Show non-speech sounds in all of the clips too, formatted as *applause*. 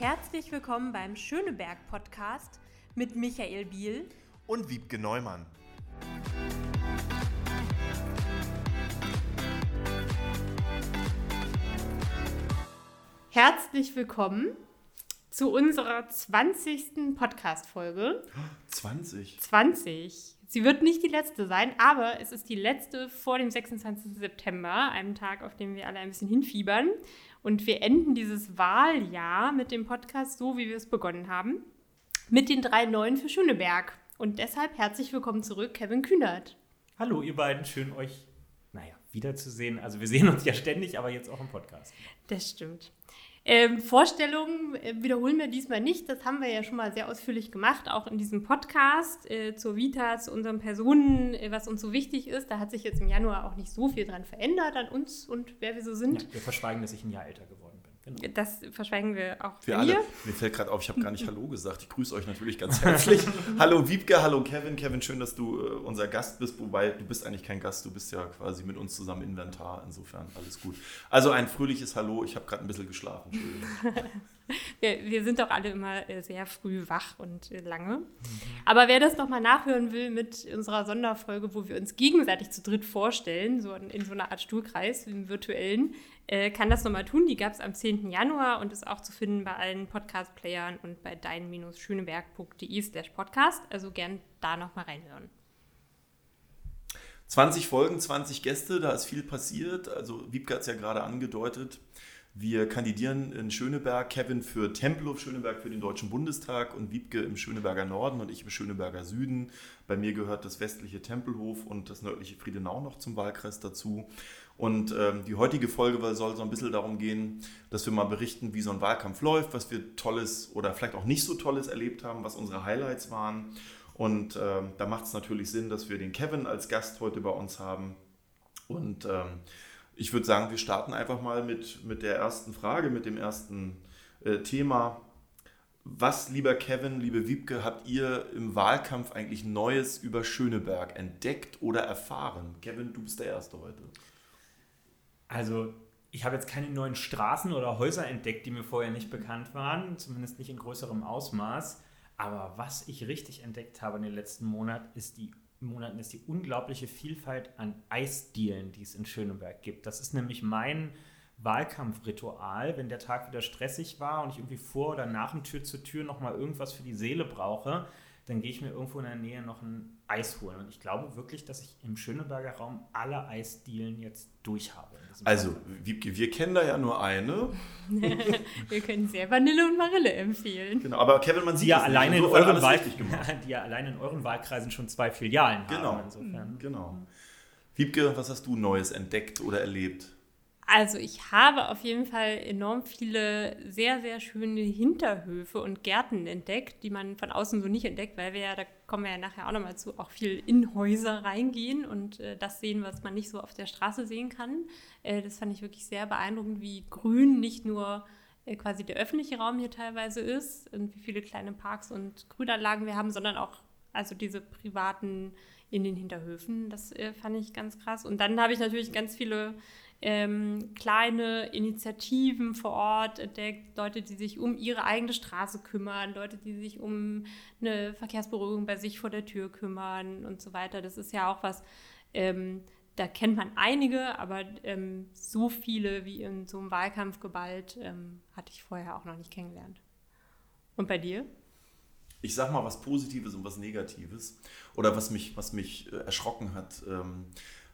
Herzlich willkommen beim Schöneberg Podcast mit Michael Biel und Wiebke Neumann. Herzlich willkommen zu unserer 20. Podcast-Folge. 20? 20. Sie wird nicht die letzte sein, aber es ist die letzte vor dem 26. September, einem Tag, auf den wir alle ein bisschen hinfiebern. Und wir enden dieses Wahljahr mit dem Podcast so, wie wir es begonnen haben, mit den drei Neuen für Schöneberg. Und deshalb herzlich willkommen zurück, Kevin Kühnert. Hallo, ihr beiden, schön euch, naja, wiederzusehen. Also wir sehen uns ja ständig, aber jetzt auch im Podcast. Das stimmt. Ähm, Vorstellungen äh, wiederholen wir diesmal nicht. Das haben wir ja schon mal sehr ausführlich gemacht, auch in diesem Podcast äh, zur Vita, zu unseren Personen, äh, was uns so wichtig ist. Da hat sich jetzt im Januar auch nicht so viel dran verändert an uns und wer wir so sind. Ja, wir verschweigen, dass ich ein Jahr älter geworden bin. Genau. Das verschweigen wir auch für alle. Mir fällt gerade auf, ich habe gar nicht *laughs* Hallo gesagt. Ich grüße euch natürlich ganz herzlich. *laughs* hallo Wiebke, hallo Kevin. Kevin, schön, dass du äh, unser Gast bist. Wobei, du bist eigentlich kein Gast, du bist ja quasi mit uns zusammen Inventar. Insofern alles gut. Also ein fröhliches Hallo. Ich habe gerade ein bisschen geschlafen. *laughs* *laughs* Wir, wir, sind doch alle immer äh, sehr früh wach und äh, lange. Aber wer das nochmal nachhören will mit unserer Sonderfolge, wo wir uns gegenseitig zu dritt vorstellen, so in, in so einer Art Stuhlkreis, im virtuellen, äh, kann das nochmal tun. Die gab es am 10. Januar und ist auch zu finden bei allen Podcast-Playern und bei dein-schöneberg.de slash podcast. Also gern da nochmal reinhören. 20 Folgen, 20 Gäste, da ist viel passiert. Also Wiebke hat es ja gerade angedeutet. Wir kandidieren in Schöneberg, Kevin für Tempelhof Schöneberg für den Deutschen Bundestag und Wiebke im Schöneberger Norden und ich im Schöneberger Süden. Bei mir gehört das westliche Tempelhof und das nördliche Friedenau noch zum Wahlkreis dazu. Und ähm, die heutige Folge soll so ein bisschen darum gehen, dass wir mal berichten, wie so ein Wahlkampf läuft, was wir Tolles oder vielleicht auch nicht so Tolles erlebt haben, was unsere Highlights waren. Und ähm, da macht es natürlich Sinn, dass wir den Kevin als Gast heute bei uns haben. Und ähm, ich würde sagen, wir starten einfach mal mit, mit der ersten Frage, mit dem ersten äh, Thema. Was, lieber Kevin, liebe Wiebke, habt ihr im Wahlkampf eigentlich Neues über Schöneberg entdeckt oder erfahren? Kevin, du bist der Erste heute. Also ich habe jetzt keine neuen Straßen oder Häuser entdeckt, die mir vorher nicht bekannt waren, zumindest nicht in größerem Ausmaß. Aber was ich richtig entdeckt habe in den letzten Monat, ist die, Monaten ist die unglaubliche Vielfalt an Eisdielen, die es in Schöneberg gibt. Das ist nämlich mein Wahlkampfritual, wenn der Tag wieder stressig war und ich irgendwie vor oder nach dem Tür zu Tür nochmal irgendwas für die Seele brauche, dann gehe ich mir irgendwo in der Nähe noch ein Eis holen. Und ich glaube wirklich, dass ich im Schöneberger Raum alle Eisdielen jetzt durch habe. Also, wir, wir, kennen da ja nur eine. *laughs* wir können sehr Vanille und Marille empfehlen. Genau, aber Kevin, man sieht die ja alleine in euren Wahl *laughs* die ja alleine in euren Wahlkreisen schon zwei Filialen genau. haben. Insofern. Genau. Wiebke, was hast du Neues entdeckt oder erlebt? Also ich habe auf jeden Fall enorm viele sehr, sehr schöne Hinterhöfe und Gärten entdeckt, die man von außen so nicht entdeckt, weil wir ja, da kommen wir ja nachher auch nochmal zu, auch viel in Häuser reingehen und äh, das sehen, was man nicht so auf der Straße sehen kann. Äh, das fand ich wirklich sehr beeindruckend, wie grün nicht nur äh, quasi der öffentliche Raum hier teilweise ist und wie viele kleine Parks und Grünanlagen wir haben, sondern auch also diese privaten in den Hinterhöfen. Das äh, fand ich ganz krass. Und dann habe ich natürlich ganz viele ähm, kleine Initiativen vor Ort entdeckt, Leute, die sich um ihre eigene Straße kümmern, Leute, die sich um eine Verkehrsberuhigung bei sich vor der Tür kümmern und so weiter. Das ist ja auch was, ähm, da kennt man einige, aber ähm, so viele wie in so einem Wahlkampf geballt ähm, hatte ich vorher auch noch nicht kennengelernt. Und bei dir? Ich sag mal was Positives und was Negatives oder was mich, was mich äh, erschrocken hat.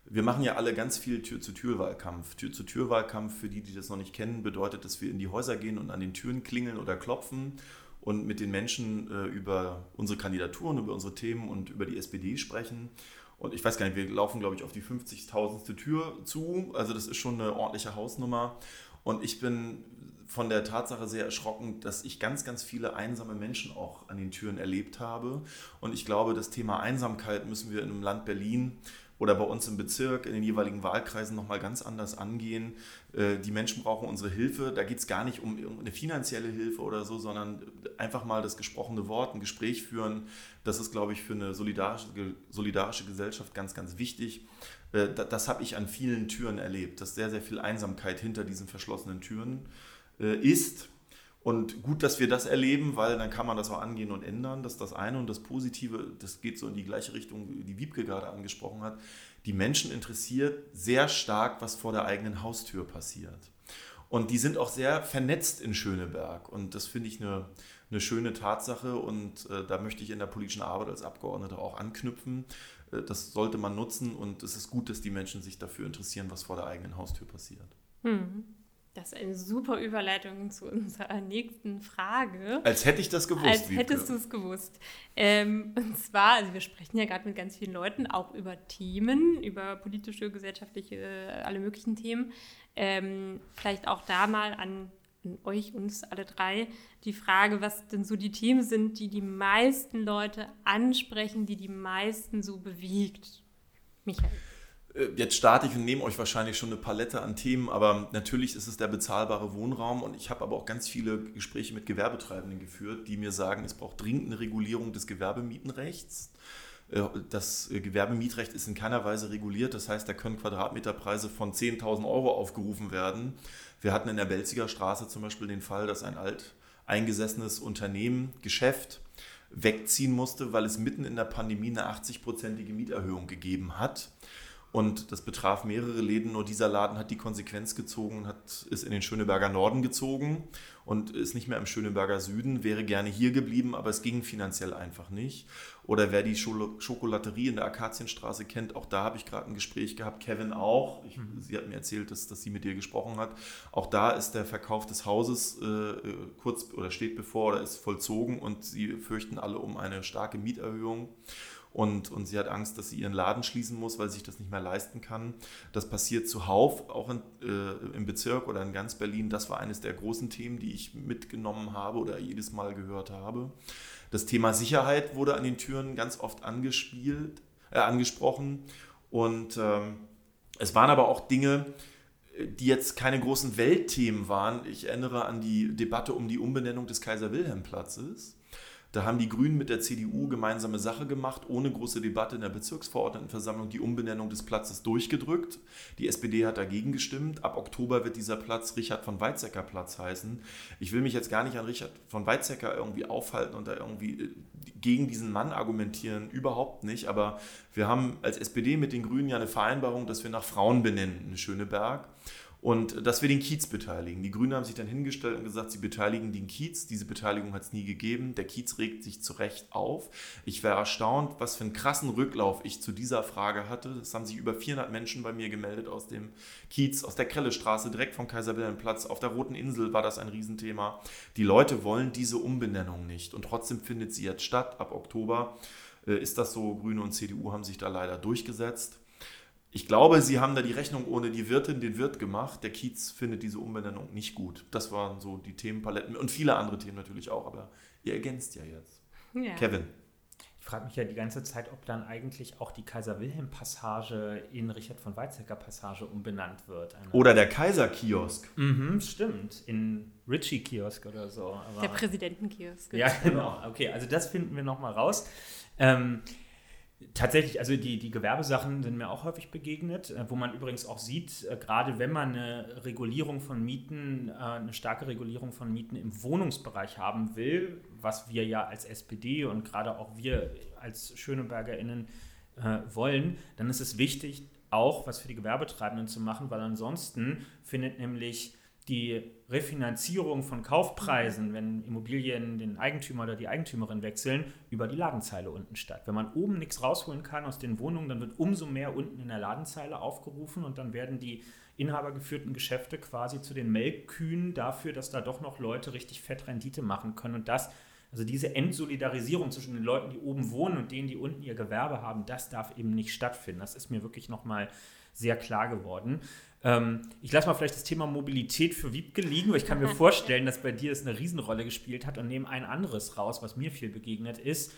Wir machen ja alle ganz viel Tür-zu-Tür-Wahlkampf. Tür-zu-Tür-Wahlkampf, für die, die das noch nicht kennen, bedeutet, dass wir in die Häuser gehen und an den Türen klingeln oder klopfen und mit den Menschen äh, über unsere Kandidaturen, über unsere Themen und über die SPD sprechen. Und ich weiß gar nicht, wir laufen, glaube ich, auf die 50.000. Tür zu. Also das ist schon eine ordentliche Hausnummer. Und ich bin von der Tatsache sehr erschrocken, dass ich ganz, ganz viele einsame Menschen auch an den Türen erlebt habe. Und ich glaube, das Thema Einsamkeit müssen wir im Land Berlin oder bei uns im Bezirk, in den jeweiligen Wahlkreisen nochmal ganz anders angehen. Äh, die Menschen brauchen unsere Hilfe. Da geht es gar nicht um eine finanzielle Hilfe oder so, sondern einfach mal das gesprochene Wort, ein Gespräch führen. Das ist, glaube ich, für eine solidarische, solidarische Gesellschaft ganz, ganz wichtig. Äh, das habe ich an vielen Türen erlebt, dass sehr, sehr viel Einsamkeit hinter diesen verschlossenen Türen äh, ist. Und gut, dass wir das erleben, weil dann kann man das auch angehen und ändern. Das ist das eine. Und das Positive, das geht so in die gleiche Richtung, die Wiebke gerade angesprochen hat. Die Menschen interessiert sehr stark, was vor der eigenen Haustür passiert. Und die sind auch sehr vernetzt in Schöneberg. Und das finde ich eine, eine schöne Tatsache. Und äh, da möchte ich in der politischen Arbeit als Abgeordneter auch anknüpfen. Äh, das sollte man nutzen. Und es ist gut, dass die Menschen sich dafür interessieren, was vor der eigenen Haustür passiert. Hm. Das ist eine super Überleitung zu unserer nächsten Frage. Als hätte ich das gewusst. Als hättest du es gewusst. Ähm, und zwar, also wir sprechen ja gerade mit ganz vielen Leuten auch über Themen, über politische, gesellschaftliche, alle möglichen Themen. Ähm, vielleicht auch da mal an, an euch, uns alle drei, die Frage, was denn so die Themen sind, die die meisten Leute ansprechen, die die meisten so bewegt. Michael. Äh, jetzt starte ich und nehme euch wahrscheinlich schon eine Palette an Themen, aber natürlich ist es der bezahlbare Wohnraum und ich habe aber auch ganz viele Gespräche mit Gewerbetreibenden geführt, die mir sagen, es braucht dringend eine Regulierung des Gewerbemietenrechts. Äh, das Gewerbemietrecht ist in keiner Weise reguliert, das heißt, da können Quadratmeterpreise von 10.000 Euro aufgerufen werden. Wir hatten in der Belziger Straße zum Beispiel den Fall, dass ein alt eingesessenes Unternehmen, Geschäft, wegziehen musste, weil es mitten in der Pandemie eine 80-prozentige Mieterhöhung gegeben hat. Und das betraf mehrere Läden, nur dieser Laden hat die Konsequenz gezogen, hat, ist in den Schöneberger Norden gezogen und ist nicht mehr im Schöneberger Süden, wäre gerne hier geblieben, aber es ging finanziell einfach nicht. Oder wer die Schokolaterie in der Akazienstraße kennt, auch da habe ich gerade ein Gespräch gehabt, Kevin auch. Ich, mhm. Sie hat mir erzählt, dass, dass sie mit dir gesprochen hat. Auch da ist der Verkauf des Hauses äh, kurz oder steht bevor oder ist vollzogen und sie fürchten alle um eine starke Mieterhöhung und, und sie hat Angst, dass sie ihren Laden schließen muss, weil sie sich das nicht mehr leisten kann. Das passiert zuhauf, auch in, äh, im Bezirk oder in ganz Berlin. Das war eines der großen Themen, die ich mitgenommen habe oder jedes Mal gehört habe. Das Thema Sicherheit wurde an den Türen ganz oft angespielt, äh, angesprochen und ähm, es waren aber auch Dinge, die jetzt keine großen Weltthemen waren. Ich erinnere an die Debatte um die Umbenennung des Kaiser-Wilhelm-Platzes da haben die Grünen mit der CDU gemeinsame Sache gemacht, ohne große Debatte in der Bezirksverordnetenversammlung die Umbenennung des Platzes durchgedrückt. Die SPD hat dagegen gestimmt. Ab Oktober wird dieser Platz Richard von Weizsäcker Platz heißen. Ich will mich jetzt gar nicht an Richard von Weizsäcker irgendwie aufhalten und da irgendwie äh, gegen diesen Mann argumentieren, überhaupt nicht. Aber wir haben als SPD mit den Grünen ja eine Vereinbarung, dass wir nach Frauen benennen in Schöneberg und dass wir den Kiez beteiligen. Die Grünen haben sich dann hingestellt und gesagt, sie beteiligen den Kiez. Diese Beteiligung hat es nie gegeben. Der Kiez regt sich zu Recht auf. Ich wäre erstaunt, was für einen krassen Rücklauf ich zu dieser Frage hatte. Es haben sich über 400 Menschen bei mir gemeldet aus dem Kiez, aus der Krellestraße, direkt vom Kaiser Wilhelm Platz. Auf der Roten Insel war das ein Riesenthema. Die Leute wollen diese Umbenennung nicht und trotzdem findet sie jetzt statt. Ab Oktober äh, ist das so. Grüne und CDU haben sich da leider durchgesetzt. Ich glaube, sie haben da die Rechnung ohne die Wirtin, den Wirt gemacht. Der Kiez findet diese Umbenennung nicht gut. Das waren so die Themenpaletten und viele andere Themen natürlich auch, aber ihr ergänzt ja jetzt. Ja. Kevin. Ich frage mich ja die ganze Zeit, ob dann eigentlich auch die Kaiser-Wilhelm-Passage in Richard von Weizsäcker-Passage umbenannt wird. Eine oder der Kaiser-Kiosk. Mhm, stimmt. In Ritchie-Kiosk oder so. Aber der Präsidentenkiosk. Ja, *laughs* genau. Okay, also das finden wir nochmal raus. Ähm, Tatsächlich, also die, die Gewerbesachen sind mir auch häufig begegnet, äh, wo man übrigens auch sieht, äh, gerade wenn man eine Regulierung von Mieten, äh, eine starke Regulierung von Mieten im Wohnungsbereich haben will, was wir ja als SPD und gerade auch wir als SchönebergerInnen wollen, dann ist es wichtig, auch was für die Gewerbetreibenden zu machen, weil ansonsten findet nämlich die Refinanzierung von Kaufpreisen, wenn Immobilien den Eigentümer oder die Eigentümerin wechseln, über die Ladenzeile unten statt. Wenn man oben nichts rausholen kann aus den Wohnungen, dann wird umso mehr unten in der Ladenzeile aufgerufen und dann werden die inhabergeführten Geschäfte quasi zu den Melkkühen dafür, dass da doch noch Leute richtig fett Rendite machen können. Und das, also diese Entsolidarisierung zwischen den Leuten, die oben wohnen und denen, die unten ihr Gewerbe haben, das darf eben nicht stattfinden. Das ist mir wirklich nochmal sehr klar geworden. Ähm, ich lasse mal vielleicht das Thema Mobilität für Wiebke liegen, weil ich kann mir *laughs* vorstellen, dass bei dir das eine Riesenrolle gespielt hat und nehme ein anderes raus, was mir viel begegnet ist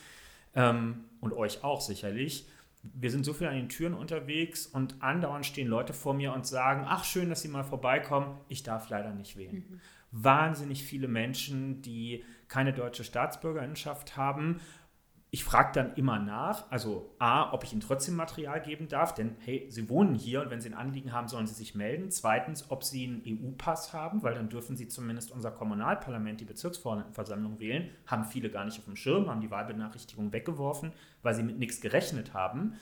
ähm, und euch auch sicherlich. Wir sind so viel an den Türen unterwegs und andauernd stehen Leute vor mir und sagen, ach schön, dass Sie mal vorbeikommen, ich darf leider nicht wählen. Mhm. Wahnsinnig viele Menschen, die keine deutsche Staatsbürgerinschaft haben ich frage dann immer nach, also A, ob ich ihnen trotzdem Material geben darf, denn hey, sie wohnen hier und wenn sie ein Anliegen haben, sollen sie sich melden. Zweitens, ob sie einen EU-Pass haben, weil dann dürfen sie zumindest unser Kommunalparlament, die Bezirksversammlung wählen. Haben viele gar nicht auf dem Schirm, haben die Wahlbenachrichtigung weggeworfen, weil sie mit nichts gerechnet haben.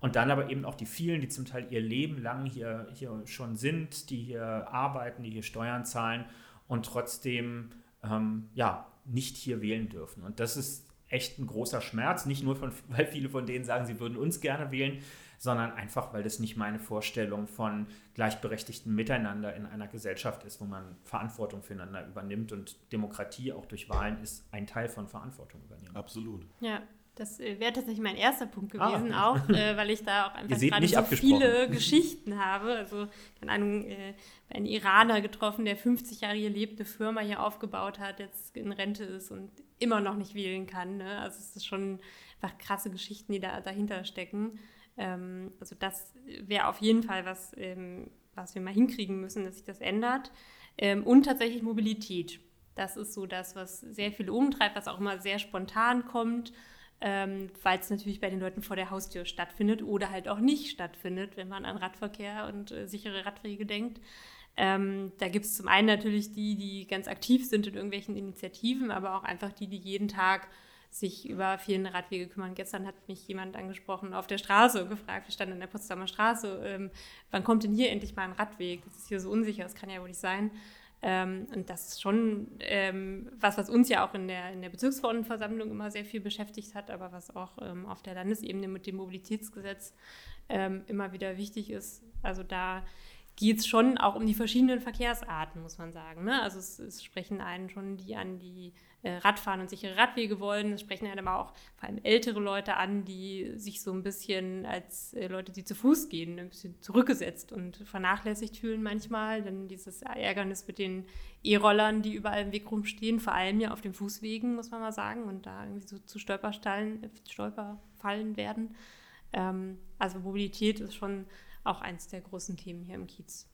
Und dann aber eben auch die vielen, die zum Teil ihr Leben lang hier, hier schon sind, die hier arbeiten, die hier Steuern zahlen und trotzdem ähm, ja, nicht hier wählen dürfen. Und das ist echt ein großer Schmerz. Nicht nur, von, *laughs* weil viele von denen sagen, sie würden uns gerne wählen, sondern einfach, weil das nicht meine Vorstellung von gleichberechtigtem Miteinander in einer Gesellschaft ist, wo man Verantwortung füreinander übernimmt. Und Demokratie auch durch Wahlen ist ein Teil von Verantwortung übernehmen. Absolut. Ja. Das äh, wäre tatsächlich mein erster Punkt ah, gewesen, ah, okay. auch äh, *laughs* weil ich da auch einfach gerade so viele *laughs* Geschichten habe. Also, keine Ahnung, äh, einen Iraner getroffen, der 50 Jahre hier lebt, eine Firma hier aufgebaut hat, jetzt in Rente ist und immer noch nicht wählen kann. Ne? Also es ist schon einfach krasse Geschichten, die da dahinter stecken. Ähm, also das wäre auf jeden Fall was, ähm, was wir mal hinkriegen müssen, dass sich das ändert. Ähm, und tatsächlich Mobilität. Das ist so das, was sehr viel umtreibt, was auch immer sehr spontan kommt, ähm, weil es natürlich bei den Leuten vor der Haustür stattfindet oder halt auch nicht stattfindet, wenn man an Radverkehr und äh, sichere Radwege denkt. Ähm, da gibt es zum einen natürlich die, die ganz aktiv sind in irgendwelchen Initiativen, aber auch einfach die, die jeden Tag sich über fehlende Radwege kümmern. Gestern hat mich jemand angesprochen auf der Straße und gefragt, wir standen in der Potsdamer Straße, ähm, wann kommt denn hier endlich mal ein Radweg? Das ist hier so unsicher, das kann ja wohl nicht sein. Ähm, und das ist schon ähm, was, was uns ja auch in der, in der Bezirksverordnetenversammlung immer sehr viel beschäftigt hat, aber was auch ähm, auf der Landesebene mit dem Mobilitätsgesetz ähm, immer wieder wichtig ist. Also da geht es schon auch um die verschiedenen Verkehrsarten, muss man sagen. Ne? Also es, es, sprechen einen schon die an, die äh, Radfahren und sichere Radwege wollen. Es sprechen einen aber auch vor allem ältere Leute an, die sich so ein bisschen als äh, Leute, die zu Fuß gehen, ein bisschen zurückgesetzt und vernachlässigt fühlen manchmal. Dann dieses Ärgernis mit den E-Rollern, die überall im Weg rumstehen, vor allem ja auf den Fußwegen, muss man mal sagen, und da irgendwie so zu Stolperfallen, Stolperfallen werden. Ähm, also Mobilität ist schon auch eins der großen Themen hier im Kiez.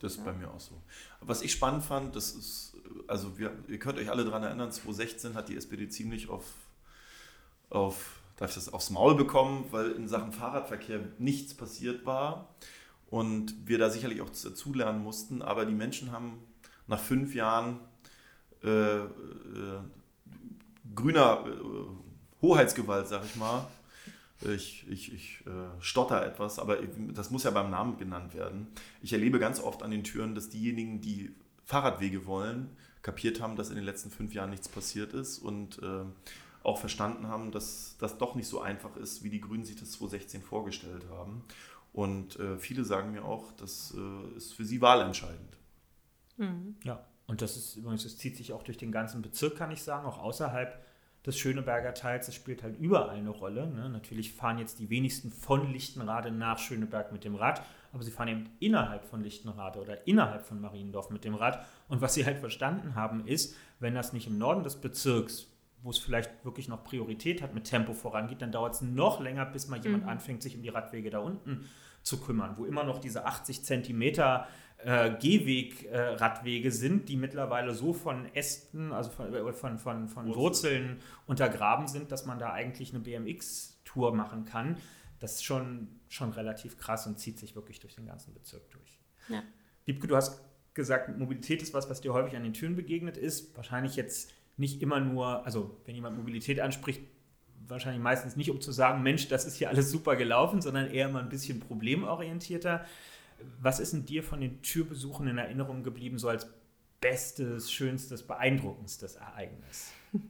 Das ist ja. bei mir auch so. Was ich spannend fand, das ist, also wir, ihr könnt euch alle daran erinnern, 2016 hat die SPD ziemlich auf, auf darf ich das aufs Maul bekommen, weil in Sachen Fahrradverkehr nichts passiert war und wir da sicherlich auch dazulernen mussten, aber die Menschen haben nach fünf Jahren äh, äh, grüner äh, Hoheitsgewalt, sag ich mal, ich, ich, ich äh, stotter etwas, aber das muss ja beim Namen genannt werden. Ich erlebe ganz oft an den Türen, dass diejenigen, die Fahrradwege wollen, kapiert haben, dass in den letzten fünf Jahren nichts passiert ist und äh, auch verstanden haben, dass das doch nicht so einfach ist, wie die Grünen sich das 2016 vorgestellt haben. Und äh, viele sagen mir auch, das äh, ist für sie wahlentscheidend. Mhm. Ja, und das ist übrigens, das zieht sich auch durch den ganzen Bezirk, kann ich sagen, auch außerhalb des Schöneberger Teils, das spielt halt überall eine Rolle. Ne? Natürlich fahren jetzt die wenigsten von Lichtenrade nach Schöneberg mit dem Rad, aber sie fahren eben innerhalb von Lichtenrade oder innerhalb von Mariendorf mit dem Rad. Und was sie halt verstanden haben, ist, wenn das nicht im Norden des Bezirks, wo es vielleicht wirklich noch Priorität hat, mit Tempo vorangeht, dann dauert es noch länger, bis mal jemand mhm. anfängt, sich um die Radwege da unten zu kümmern, wo immer noch diese 80 Zentimeter äh, Gehweg-Radwege äh, sind, die mittlerweile so von Ästen, also von, äh, von, von, von Wurzeln untergraben sind, dass man da eigentlich eine BMX-Tour machen kann. Das ist schon, schon relativ krass und zieht sich wirklich durch den ganzen Bezirk durch. Ja. Liebke, du hast gesagt, Mobilität ist was, was dir häufig an den Türen begegnet ist. Wahrscheinlich jetzt nicht immer nur, also wenn jemand Mobilität anspricht, wahrscheinlich meistens nicht, um zu sagen, Mensch, das ist hier alles super gelaufen, sondern eher mal ein bisschen problemorientierter. Was ist denn dir von den Türbesuchen in Erinnerung geblieben, so als bestes, schönstes, beeindruckendstes Ereignis? *laughs*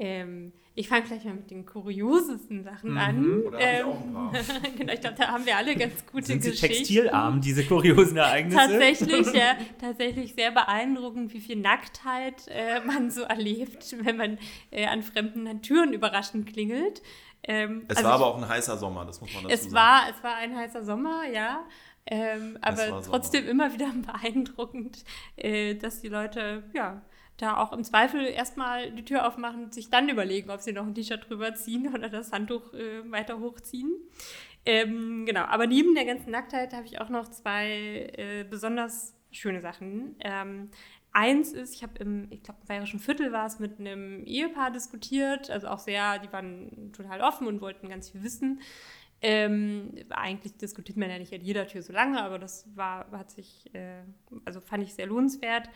Ähm, ich fange gleich mal mit den kuriosesten Sachen mhm. an. Oder ähm, auch ein paar. *laughs* genau, ich glaube, da haben wir alle ganz gute Sind sie Geschichten. textilarm, diese kuriosen Ereignisse? Tatsächlich, ja, *laughs* tatsächlich sehr beeindruckend, wie viel Nacktheit äh, man so erlebt, wenn man äh, an fremden Türen überraschend klingelt. Ähm, es also war aber auch ein heißer Sommer, das muss man dazu es sagen. War, es war ein heißer Sommer, ja. Ähm, aber trotzdem so. immer wieder *laughs* beeindruckend, äh, dass die Leute ja da auch im Zweifel erstmal die Tür aufmachen und sich dann überlegen, ob sie noch ein T-Shirt drüber ziehen *laughs* oder das Handtuch äh, weiter hochziehen. Ähm, genau, aber neben der ganzen Nacktheit habe ich auch noch zwei äh, besonders schöne Sachen. Ähm, Eins ist, ich habe im, ich glaube, im Bayerischen Viertel war es mit einem Ehepaar diskutiert, also auch sehr, die waren total offen und wollten ganz viel wissen. Ähm, eigentlich diskutiert man ja nicht an jeder Tür so lange, aber das war, hat sich, äh, also fand ich sehr lohnenswert.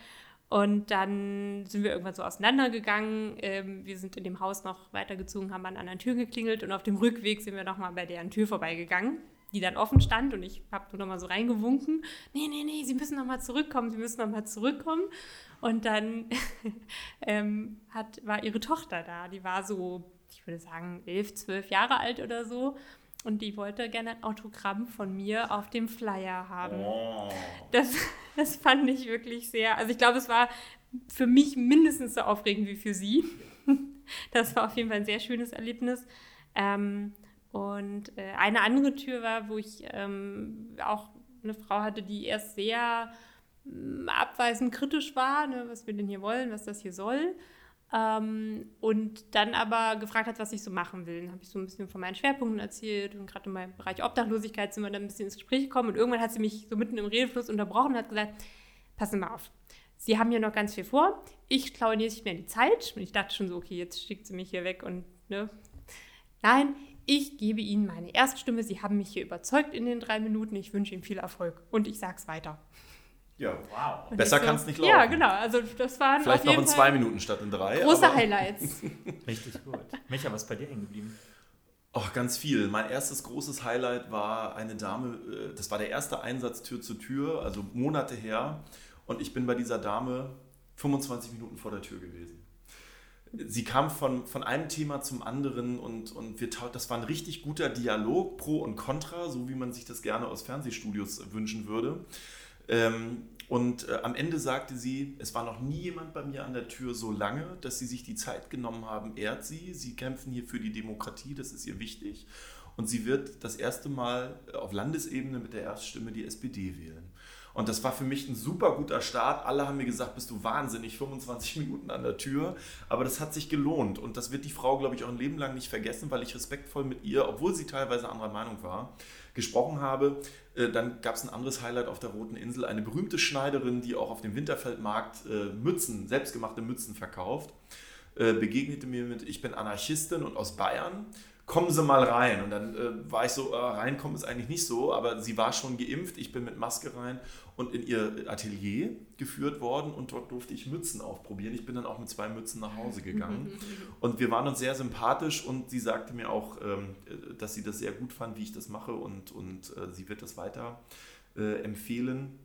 Und dann sind wir irgendwann so auseinandergegangen. Ähm, wir sind in dem Haus noch weitergezogen, haben an anderen Tür geklingelt und auf dem Rückweg sind wir nochmal bei deren Tür vorbeigegangen, die dann offen stand und ich habe nur nochmal so reingewunken. Nee, nee, nee, Sie müssen nochmal zurückkommen, Sie müssen nochmal zurückkommen. Und dann *laughs* ähm, hat, war ihre Tochter da, die war so, ich würde sagen, elf, zwölf Jahre alt oder so. Und die wollte gerne ein Autogramm von mir auf dem Flyer haben. Oh. Das, *laughs* das fand ich wirklich sehr. Also ich glaube, es war für mich mindestens so aufregend wie für sie. *laughs* Das war auf jeden Fall ein sehr schönes Erlebnis. Ähm, und äh, eine andere Tür war, wo ich ähm, auch eine Frau hatte, die erst sehr äh, abweisend kritisch war, ne, was wir denn hier wollen, was das hier soll. Ähm, und dann aber gefragt hat, was ich so machen will. Dann habe ich so ein bisschen von meinen Schwerpunkten erzählt und gerade in meinem Bereich Obdachlosigkeit sind wir dann ein bisschen ins Gespräch gekommen und irgendwann hat sie mich so mitten im Redefluss unterbrochen und hat gesagt, passen mal auf, Sie haben hier noch ganz viel vor, ich klaue Ihnen nicht mehr die Zeit. Und ich dachte schon so, okay, jetzt schickt sie mich hier weg und ne. Nein, ich gebe Ihnen meine Erststimme. Sie haben mich hier überzeugt in den drei Minuten. Ich wünsche Ihnen viel Erfolg und ich sage es weiter. Ja, wow. Und Besser so, kann es nicht laufen. Ja, genau. Also das waren Vielleicht noch in zwei Minuten statt in drei. Große Highlights. *laughs* Richtig gut. Micha, was ist bei dir hängen geblieben? Oh, ganz viel. Mein erstes großes Highlight war eine Dame, äh, das war der erste Einsatz Tür zu Tür, also Monate her. Und ich bin bei dieser Dame 25 Minuten vor der Tür gewesen. Sie kam von, von einem Thema zum anderen und, und wir, das war ein richtig guter Dialog, Pro und Contra, so wie man sich das gerne aus Fernsehstudios wünschen würde. Ähm, und äh, am Ende sagte sie, es war noch nie jemand bei mir an der Tür so lange, dass sie sich die Zeit genommen haben, ehrt sie. Sie kämpfen hier für die Demokratie, das ist ihr wichtig. Und sie wird das erste Mal auf Landesebene mit der Erststimme die SPD wählen. Und das war für mich ein super guter Start. Alle haben mir gesagt, bist du wahnsinnig, 25 *laughs* Minuten an der Tür. Aber das hat sich gelohnt. Und das wird die Frau, glaube ich, auch ein Leben lang nicht vergessen, weil ich respektvoll mit ihr, obwohl sie teilweise anderer Meinung war, gesprochen habe. Äh, dann gab es ein anderes Highlight auf der Roten Insel, eine berühmte Schneiderin, die auch auf dem Winterfeldmarkt äh, Mützen, selbstgemachte Mützen verkauft, äh, begegnete mir mit, ich bin Anarchistin und aus Bayern kommen Sie mal rein. Und dann äh, war ich so, äh, reinkommen ist eigentlich nicht so, aber sie war schon geimpft, ich bin mit Maske rein und in ihr Atelier geführt worden und dort durfte ich Mützen aufprobieren. Ich bin dann auch mit zwei Mützen nach Hause gegangen *laughs* und wir waren uns sehr sympathisch und sie sagte mir auch, ähm, dass sie das sehr gut fand, wie ich das mache und, und äh, sie wird das weiter äh, empfehlen.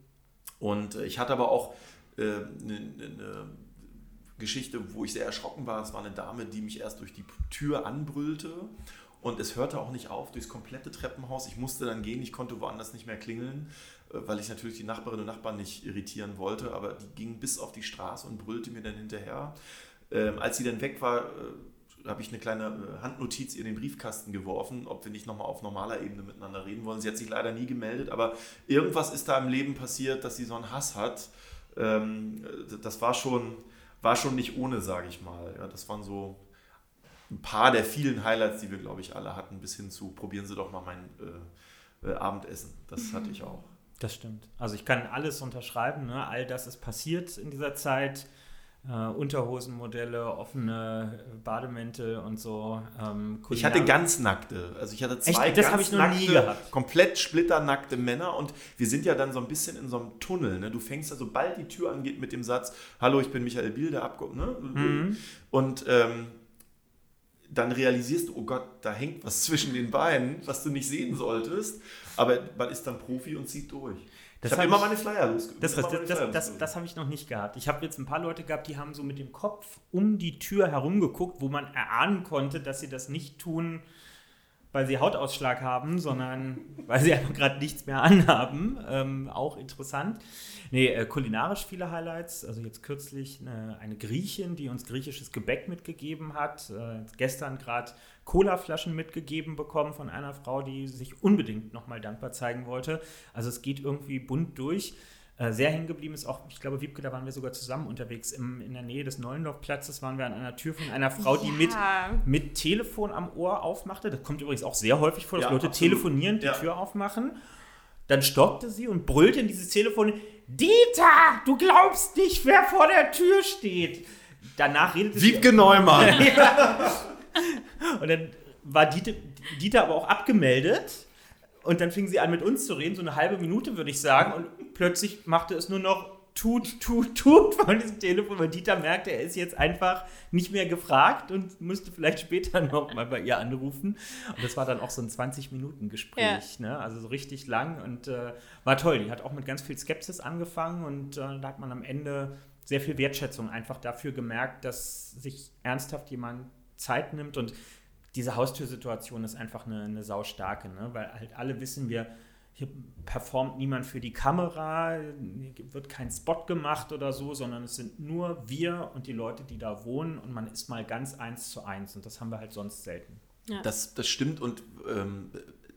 Und äh, ich hatte aber auch eine äh, ne Geschichte, wo ich sehr erschrocken war. Es war eine Dame, die mich erst durch die Tür anbrüllte und es hörte auch nicht auf durchs komplette Treppenhaus. Ich musste dann gehen, ich konnte woanders nicht mehr klingeln, äh, weil ich natürlich die Nachbarinnen und Nachbarn nicht irritieren wollte, aber die ging bis auf die Straße und brüllte mir dann hinterher. Ähm, als sie dann weg war, äh, habe ich eine kleine äh, Handnotiz in den Briefkasten geworfen, ob wir nicht nochmal auf normaler Ebene miteinander reden wollen. Sie hat sich leider nie gemeldet, aber irgendwas ist da im Leben passiert, dass sie so einen Hass hat. Ähm, das war schon, war schon nicht ohne, sage ich mal. Ja, das waren so ein paar der vielen Highlights, die wir, glaube ich, alle hatten, bis hin zu probieren Sie doch mal mein äh, äh, Abendessen. Das mhm. hatte ich auch. Das stimmt. Also ich kann alles unterschreiben. Ne? All das ist passiert in dieser Zeit. Äh, Unterhosenmodelle, offene Bademäntel und so. Ähm, ich hatte ganz nackte. Also ich hatte zwei Echt? Das ganz ich noch nackte, nie gehabt. komplett splitternackte Männer und wir sind ja dann so ein bisschen in so einem Tunnel. Ne? Du fängst ja, sobald die Tür angeht mit dem Satz, Hallo, ich bin Michael Bilder, Abgeordneter. Ne? Mhm. Und ähm, dann realisierst du, oh Gott, da hängt was *laughs* zwischen den Beinen, was du nicht sehen solltest. Aber man ist dann Profi und zieht durch. Das ich habe immer meine Flyer losgeworden. Das, das, das, das, das habe ich noch nicht gehabt. Ich habe jetzt ein paar Leute gehabt, die haben so mit dem Kopf um die Tür herumgeguckt, wo man erahnen konnte, dass sie das nicht tun, weil sie Hautausschlag haben, sondern weil sie einfach gerade nichts mehr anhaben. Ähm, auch interessant. Nee, äh, kulinarisch viele Highlights. Also jetzt kürzlich eine, eine, Griechin, die uns griechisches Gebäck mitgegeben hat. Äh, gestern gerade Colaflaschen mitgegeben bekommen von einer Frau, die sich unbedingt nochmal dankbar zeigen wollte. Also es geht irgendwie bunt durch. Äh, sehr hängen geblieben ist auch, ich glaube, Wiebke, da waren wir sogar zusammen unterwegs. Im, in der Nähe des Neulendorfplatzes waren wir an einer Tür von einer Frau, die mit, mit Telefon am Ohr aufmachte. Das kommt übrigens auch sehr häufig vor, dass ja, Leute absolut. telefonierend die ja. Tür aufmachen. Dann stockte sie und brüllte in dieses Telefon, Dieter, du glaubst nicht, wer vor der Tür steht. Danach redete Wiebke Neumann. *laughs* Und dann war Dieter, Dieter aber auch abgemeldet. Und dann fing sie an mit uns zu reden, so eine halbe Minute würde ich sagen. Und plötzlich machte es nur noch tut, tut, tut von diesem Telefon, weil Dieter merkte, er ist jetzt einfach nicht mehr gefragt und müsste vielleicht später *laughs* noch mal bei ihr anrufen. Und das war dann auch so ein 20-Minuten-Gespräch, ja. ne? also so richtig lang und äh, war toll. Die hat auch mit ganz viel Skepsis angefangen und äh, da hat man am Ende sehr viel Wertschätzung einfach dafür gemerkt, dass sich ernsthaft jemand Zeit nimmt und diese Haustürsituation ist einfach eine, eine saustarke, ne? weil halt alle wissen, wir hier performt niemand für die Kamera, hier wird kein Spot gemacht oder so, sondern es sind nur wir und die Leute, die da wohnen und man ist mal ganz eins zu eins und das haben wir halt sonst selten. Ja. Das, das stimmt und ähm,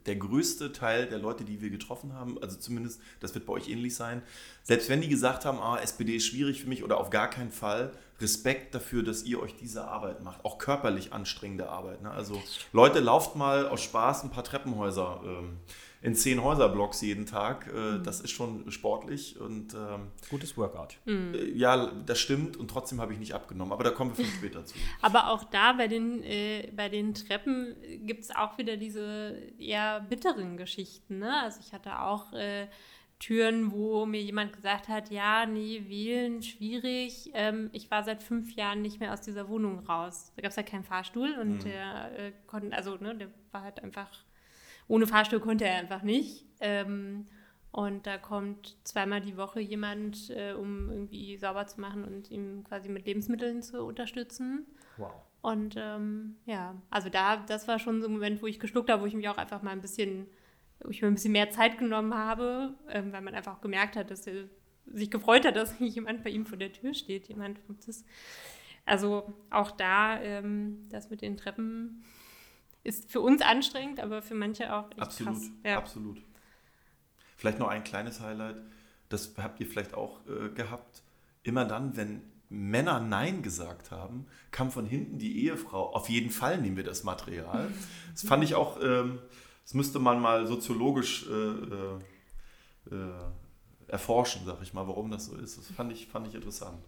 der größte Teil der Leute, die wir getroffen haben, also zumindest, das wird bei euch ähnlich sein, selbst wenn die gesagt haben, ah, SPD ist schwierig für mich oder auf gar keinen Fall, Respekt dafür, dass ihr euch diese Arbeit macht, auch körperlich anstrengende Arbeit. Ne? Also Leute, lauft mal aus Spaß ein paar Treppenhäuser. Ähm, in zehn Häuserblocks jeden Tag. Äh, mhm. Das ist schon sportlich und ähm, gutes Workout. Mhm. Äh, ja, das stimmt und trotzdem habe ich nicht abgenommen. Aber da kommen wir vielleicht *laughs* später zu. Aber auch da bei den, äh, bei den Treppen gibt es auch wieder diese eher bitteren Geschichten. Ne? Also ich hatte auch äh, Türen, wo mir jemand gesagt hat, ja, nee, wählen, schwierig. Ähm, ich war seit fünf Jahren nicht mehr aus dieser Wohnung raus. Da gab es ja keinen Fahrstuhl und mhm. der äh, konnte, also ne, der war halt einfach ohne Fahrstuhl konnte er einfach nicht. Ähm, und da kommt zweimal die Woche jemand, äh, um irgendwie sauber zu machen und ihm quasi mit Lebensmitteln zu unterstützen. Wow. Und ähm, ja, also da, das war schon so ein Moment, wo ich geschluckt habe, wo ich mich auch einfach mal ein bisschen, ich mir ein bisschen mehr Zeit genommen habe, ähm, weil man einfach auch gemerkt hat, dass er sich gefreut hat, *laughs* dass jemand bei ihm vor der Tür steht, jemand das. Also auch da, ähm, das mit den Treppen ist für uns anstrengend, aber für manche auch echt absolut, krass. Ja. Absolut. Vielleicht noch ein kleines Highlight, das habt ihr vielleicht auch äh, gehabt. Immer dann, wenn Männer Nein gesagt haben, kam von hinten die Ehefrau, auf jeden Fall nehmen wir das Material. *laughs* Das fand ich auch, ähm, das müsste man mal soziologisch äh, äh, äh erforschen, sag ich mal, warum das so ist. Das fand ich, fand ich interessant.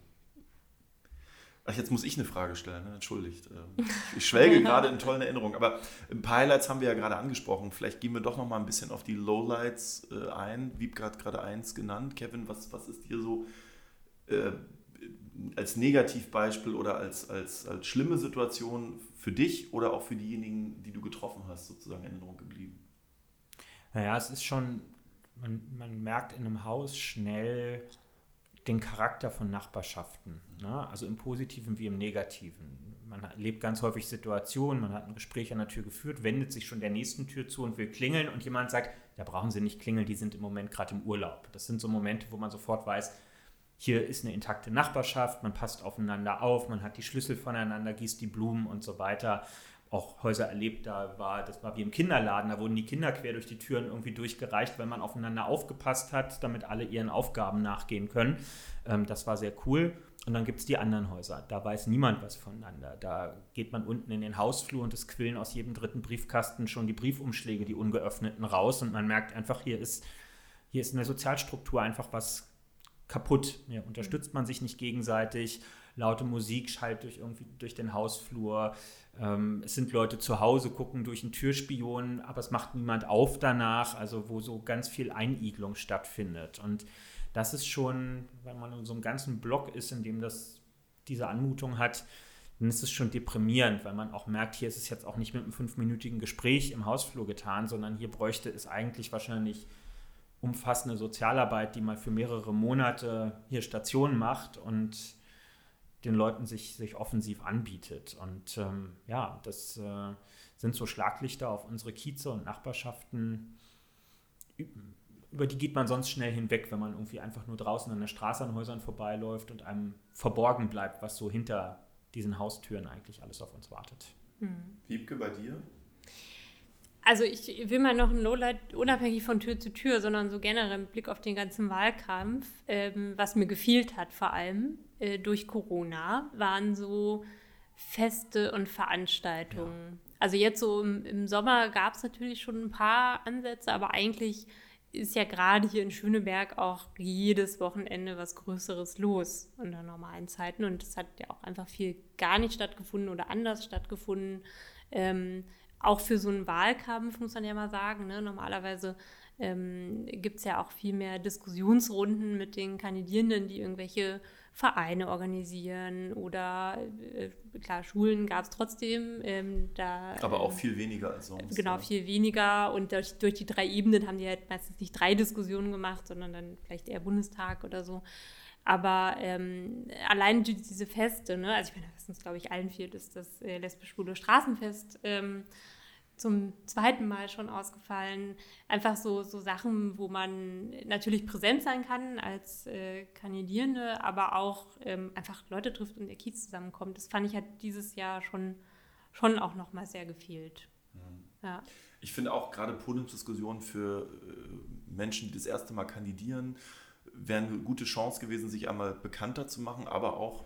Ach, jetzt muss ich eine Frage stellen, ne? entschuldigt. Ähm, ich schwelge *laughs* gerade in tollen Erinnerungen, aber ein paar Highlights haben wir ja gerade angesprochen. Vielleicht gehen wir doch noch mal ein bisschen auf die Lowlights äh, ein. Wieb gerade gerade eins genannt. Kevin, was, was ist dir so äh, als Negativbeispiel oder als, als, als schlimme Situation für dich oder auch für diejenigen, die du getroffen hast, sozusagen in Erinnerung geblieben? Naja, es ist schon, man, man merkt in einem Haus schnell, den Charakter von Nachbarschaften, ne? also im Positiven wie im Negativen. Man erlebt ganz häufig Situationen, man hat ein Gespräch an der Tür geführt, wendet sich schon der nächsten Tür zu und will klingeln und jemand sagt, da brauchen Sie nicht klingeln, die sind im Moment gerade im Urlaub. Das sind so Momente, wo man sofort weiß, hier ist eine intakte Nachbarschaft, man passt aufeinander auf, man hat die Schlüssel voneinander, gießt die Blumen und so weiter auch Häuser erlebt, da war, das war wie im Kinderladen, da wurden die Kinder quer durch die Türen irgendwie durchgereicht, weil man aufeinander aufgepasst hat, damit alle ihren Aufgaben nachgehen können. Ähm, das war sehr cool. Und dann gibt es die anderen Häuser. Da weiß niemand was voneinander. Da geht man unten in den Hausflur und es quillen aus jedem dritten Briefkasten schon die Briefumschläge, die ungeöffneten, raus. Und man merkt einfach, hier ist, hier ist in der Sozialstruktur einfach was kaputt. Hier unterstützt man sich nicht gegenseitig. Laute Musik schallt durch, irgendwie durch den Hausflur. Ähm, es sind Leute zu Hause, gucken durch einen Türspion, aber es macht niemand auf danach, also wo so ganz viel Einigelung stattfindet. Und das ist schon, wenn man in so einem ganzen Block ist, in dem das diese Anmutung hat, dann ist es schon deprimierend, weil man auch merkt, hier ist es jetzt auch nicht mit einem fünfminütigen Gespräch im Hausflur getan, sondern hier bräuchte es eigentlich wahrscheinlich umfassende Sozialarbeit, die mal für mehrere Monate hier Stationen macht und den Leuten sich, sich offensiv anbietet. Und ähm, ja, das äh, sind so Schlaglichter auf unsere Kieze und Nachbarschaften. Über die geht man sonst schnell hinweg, wenn man irgendwie einfach nur draußen an der Straße an Häusern vorbeiläuft und einem verborgen bleibt, was so hinter diesen Haustüren eigentlich alles auf uns wartet. Hm. Wiebke, bei dir? Also ich will mal noch ein Lowlight unabhängig von Tür zu Tür, sondern so generell mit Blick auf den ganzen Wahlkampf, ähm, was mir gefehlt hat vor allem äh, durch Corona, waren so Feste und Veranstaltungen. Ja. Also jetzt so im, im Sommer gab es natürlich schon ein paar Ansätze, aber eigentlich ist ja gerade hier in Schöneberg auch jedes Wochenende was Größeres los unter normalen Zeiten. Und es hat ja auch einfach viel gar nicht stattgefunden oder anders stattgefunden. Ähm, auch für so einen Wahlkampf muss man ja mal sagen. Ne? Normalerweise ähm, gibt es ja auch viel mehr Diskussionsrunden mit den Kandidierenden, die irgendwelche Vereine organisieren oder äh, klar, Schulen gab es trotzdem. Ähm, da, Aber auch ähm, viel weniger als sonst. Genau, ja. viel weniger. Und durch, durch, die drei Ebenen haben die halt meistens nicht drei Diskussionen gemacht, sondern dann vielleicht eher Bundestag oder so. Aber ähm, allein diese Feste, ne? also ich meine, das ist glaube ich allen vier, ist das äh, lesbisch-schwule Straßenfest. Ähm, zum zweiten Mal schon ausgefallen. Einfach so, so Sachen, wo man natürlich präsent sein kann als äh, Kandidierende, aber auch ähm, einfach Leute trifft und der Kiez zusammenkommt. Das fand ich hat dieses Jahr schon, schon auch nochmal sehr gefehlt. Mhm. Ja. Ich finde auch gerade Podiumsdiskussionen für äh, Menschen, die das erste Mal kandidieren, wären eine gute Chance gewesen, sich einmal bekannter zu machen, aber auch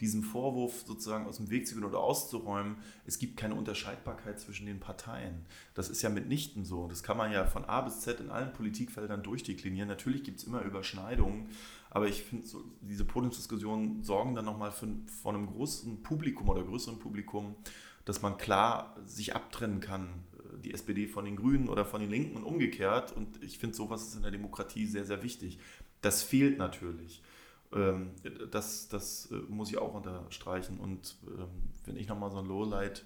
diesem Vorwurf sozusagen aus dem Weg zu gehen oder auszuräumen, es gibt keine Unterscheidbarkeit zwischen den Parteien. Das ist ja mitnichten so. Das kann man ja von A bis Z in allen Politikfeldern durchdeklinieren. Natürlich gibt es immer Überschneidungen, aber ich finde, so, diese Podiumsdiskussionen sorgen dann nochmal von einem großen Publikum oder größeren Publikum, dass man klar sich abtrennen kann, die SPD von den Grünen oder von den Linken und umgekehrt. Und ich finde, sowas ist in der Demokratie sehr, sehr wichtig. Das fehlt natürlich. Ähm, das, das äh, muss ich auch unterstreichen. Und ähm, wenn ich nochmal so ein Lowlight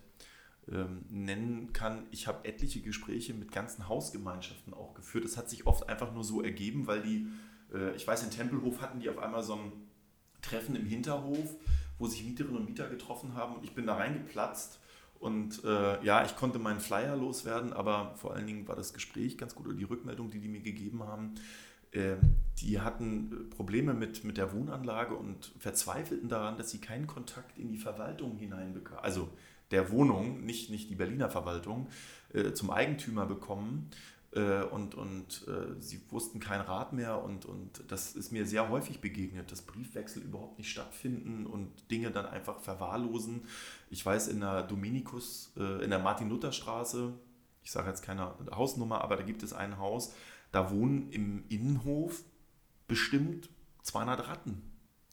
ähm, nennen kann, ich habe etliche Gespräche mit ganzen Hausgemeinschaften auch geführt. Das hat sich oft einfach nur so ergeben, weil die, äh, ich weiß, in Tempelhof hatten die auf einmal so ein Treffen im Hinterhof, wo sich Mieterinnen und Mieter getroffen haben und ich bin da reingeplatzt. Und äh, ja, ich konnte meinen Flyer loswerden, aber vor allen Dingen war das Gespräch ganz gut oder die Rückmeldung, die die mir gegeben haben, die hatten äh, Probleme mit, mit der Wohnanlage und verzweifelten daran, dass sie keinen Kontakt in die Verwaltung hineinbekamen, also der Wohnung, nicht, nicht die Berliner Verwaltung, äh, zum Eigentümer bekommen. Äh, und und sie wussten keinen Rat mehr und, und das ist mir sehr häufig begegnet, dass Briefwechsel überhaupt nicht stattfinden und Dinge dann einfach verwahrlosen. Ich weiß, in der Dominikus, in der Martin-Luther-Straße, ich sage jetzt keine Hausnummer, aber da gibt es ein Haus, da wohnen im Innenhof bestimmt 200 Ratten.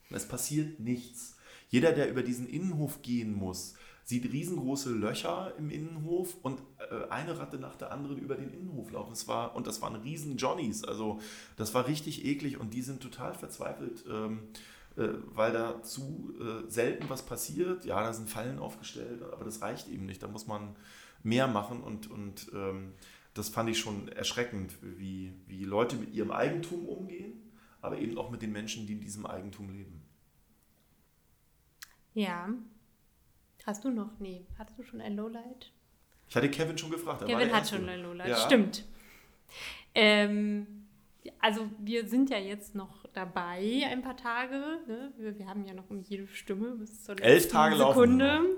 Es passiert nichts. Jeder, der über diesen Innenhof gehen muss, sieht riesengroße Löcher im Innenhof und äh, eine Ratte nach der anderen über den Innenhof laufen. Das war, und das waren riesen Johnnies. Also das war richtig eklig und die sind total verzweifelt, ähm, äh, weil da zu äh, selten was passiert. Ja, da sind Fallen aufgestellt, aber das reicht eben nicht. Da muss man mehr machen und, und ähm, das fand ich schon erschreckend, wie, wie Leute mit ihrem Eigentum umgehen, aber eben auch mit den Menschen, die in diesem Eigentum leben. Ja. Hast du noch? Nee. Hattest du schon ein Lowlight? Ich hatte Kevin schon gefragt. Kevin hat schon ein Lowlight, ja. stimmt. Ähm, also wir sind ja jetzt noch dabei ein paar Tage. Ne? Wir, wir, haben ja noch um jede Stimme bis zur letzten Elf Tage Sekunde. Laufen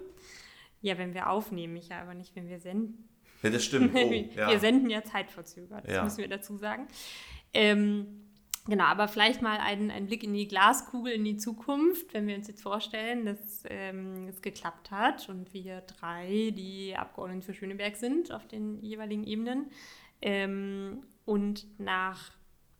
ja, wenn wir aufnehmen, ich aber nicht, wenn wir senden. Ja, das stimmt. *laughs* Oh, ja. Wir senden ja zeitverzögert, das ja. müssen wir dazu sagen. Ähm, genau, aber vielleicht mal einen, einen Blick in die Glaskugel, in die Zukunft, wenn wir uns jetzt vorstellen, dass ähm, es geklappt hat und wir drei, die Abgeordneten für Schöneberg sind auf den jeweiligen Ebenen ähm, und nach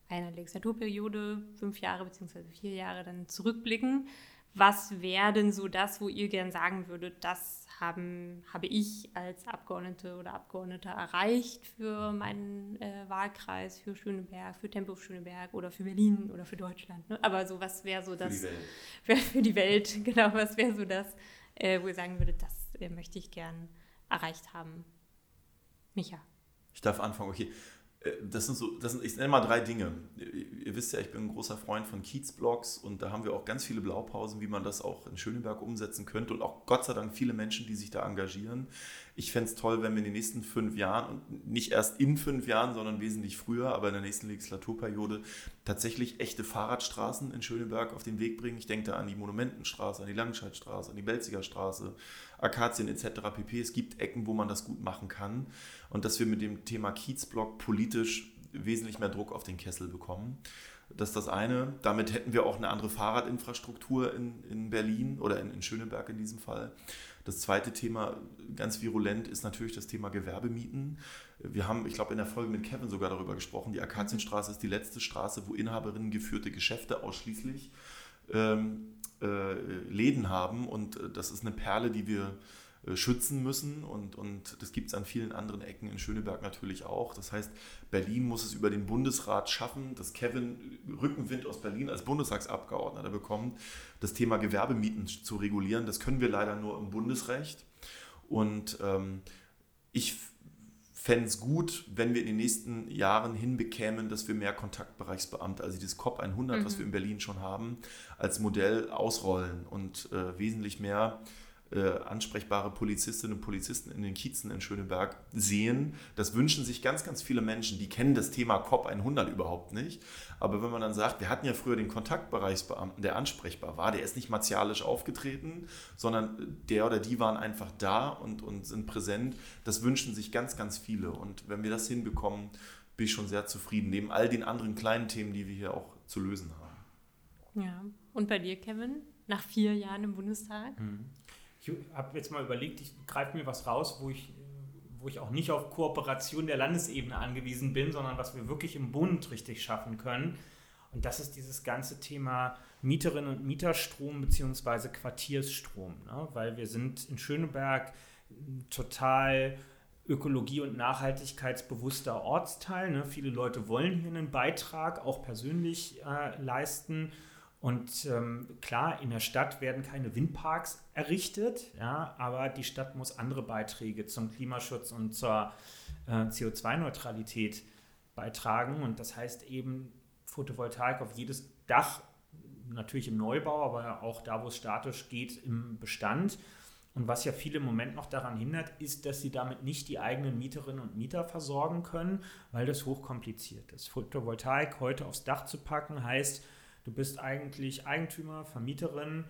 einer Legislaturperiode, fünf Jahre bzw. vier Jahre, dann zurückblicken. Was wäre denn so das, wo ihr gern sagen würdet, das haben, habe ich als Abgeordnete oder Abgeordneter erreicht für meinen äh, Wahlkreis, für Schöneberg, für Tempo Schöneberg oder für Berlin oder für Deutschland. Ne? Aber so, was wäre so das? *laughs* Für die Welt. Für, die Welt, genau, was wäre so das, äh, wo ihr sagen würdet, das äh, möchte ich gern erreicht haben? Micha. Ich darf anfangen, okay. Äh, das sind so, das sind, ich nenne mal drei Dinge. Ihr wisst ja, ich bin ein großer Freund von Kiez-Blogs und da haben wir auch ganz viele Blaupausen, wie man das auch in Schöneberg umsetzen könnte und auch Gott sei Dank viele Menschen, die sich da engagieren. Ich fände es toll, wenn wir in den nächsten fünf Jahren und nicht erst in fünf Jahren, sondern wesentlich früher, aber in der nächsten Legislaturperiode tatsächlich echte Fahrradstraßen in Schöneberg auf den Weg bringen. Ich denke da an die Monumentenstraße, an die Langscheidstraße, an die Belziger Straße, Akazien etc. pp. Es gibt Ecken, wo man das gut machen kann und dass wir mit dem Thema Kiezblock politisch wesentlich mehr Druck auf den Kessel bekommen. Das ist das eine. Damit hätten wir auch eine andere Fahrradinfrastruktur in, in Berlin oder in, in Schöneberg in diesem Fall. Das zweite Thema, ganz virulent, ist natürlich das Thema Gewerbemieten. Wir haben, ich glaube, in der Folge mit Kevin sogar darüber gesprochen. Die Akazienstraße ist die letzte Straße, wo Inhaberinnen geführte Geschäfte ausschließlich ähm, äh, Läden haben. Und äh, das ist eine Perle, die wir äh, schützen müssen. Und, und das gibt es an vielen anderen Ecken in Schöneberg natürlich auch. Das heißt, Berlin muss es über den Bundesrat schaffen, dass Kevin Rückenwind aus Berlin als Bundestagsabgeordneter bekommt, das Thema Gewerbemieten zu regulieren. Das können wir leider nur im Bundesrecht. Und ähm, ich fände es gut, wenn wir in den nächsten Jahren hinbekämen, dass wir mehr Kontaktbereichsbeamte, also dieses COP 100, mhm. was wir in Berlin schon haben, als Modell ausrollen und äh, wesentlich mehr äh, ansprechbare Polizistinnen und Polizisten in den Kiezen in Schöneberg sehen. Das wünschen sich ganz, ganz viele Menschen, die kennen das Thema COP 100 überhaupt nicht. Aber wenn man dann sagt, wir hatten ja früher den Kontaktbereichsbeamten, der ansprechbar war, der ist nicht martialisch aufgetreten, sondern der oder die waren einfach da und, und sind präsent, das wünschen sich ganz, ganz viele. Und wenn wir das hinbekommen, bin ich schon sehr zufrieden, neben all den anderen kleinen Themen, die wir hier auch zu lösen haben. Ja, und bei dir, Kevin? Nach vier Jahren im Bundestag? Mhm ich habe jetzt mal überlegt, ich greife mir was raus, wo ich, wo ich auch nicht auf Kooperation der Landesebene angewiesen bin, sondern was wir wirklich im Bund richtig schaffen können. Und das ist dieses ganze Thema Mieterinnen und Mieterstrom bzw. Quartiersstrom. Ne? Weil wir sind in Schöneberg total ökologie- und nachhaltigkeitsbewusster Ortsteil. Ne? Viele Leute wollen hier einen Beitrag auch persönlich äh, leisten. Und ähm, klar, in der Stadt werden keine Windparks errichtet, ja, aber die Stadt muss andere Beiträge zum Klimaschutz und zur äh, CO2-Neutralität beitragen. Und das heißt eben Photovoltaik auf jedes Dach, natürlich im Neubau, aber auch da, wo es statisch geht, im Bestand. Und was ja viele im Moment noch daran hindert, ist, dass sie damit nicht die eigenen Mieterinnen und Mieter versorgen können, weil das hochkompliziert ist. Photovoltaik heute aufs Dach zu packen heißt, Du bist eigentlich Eigentümer, Vermieterin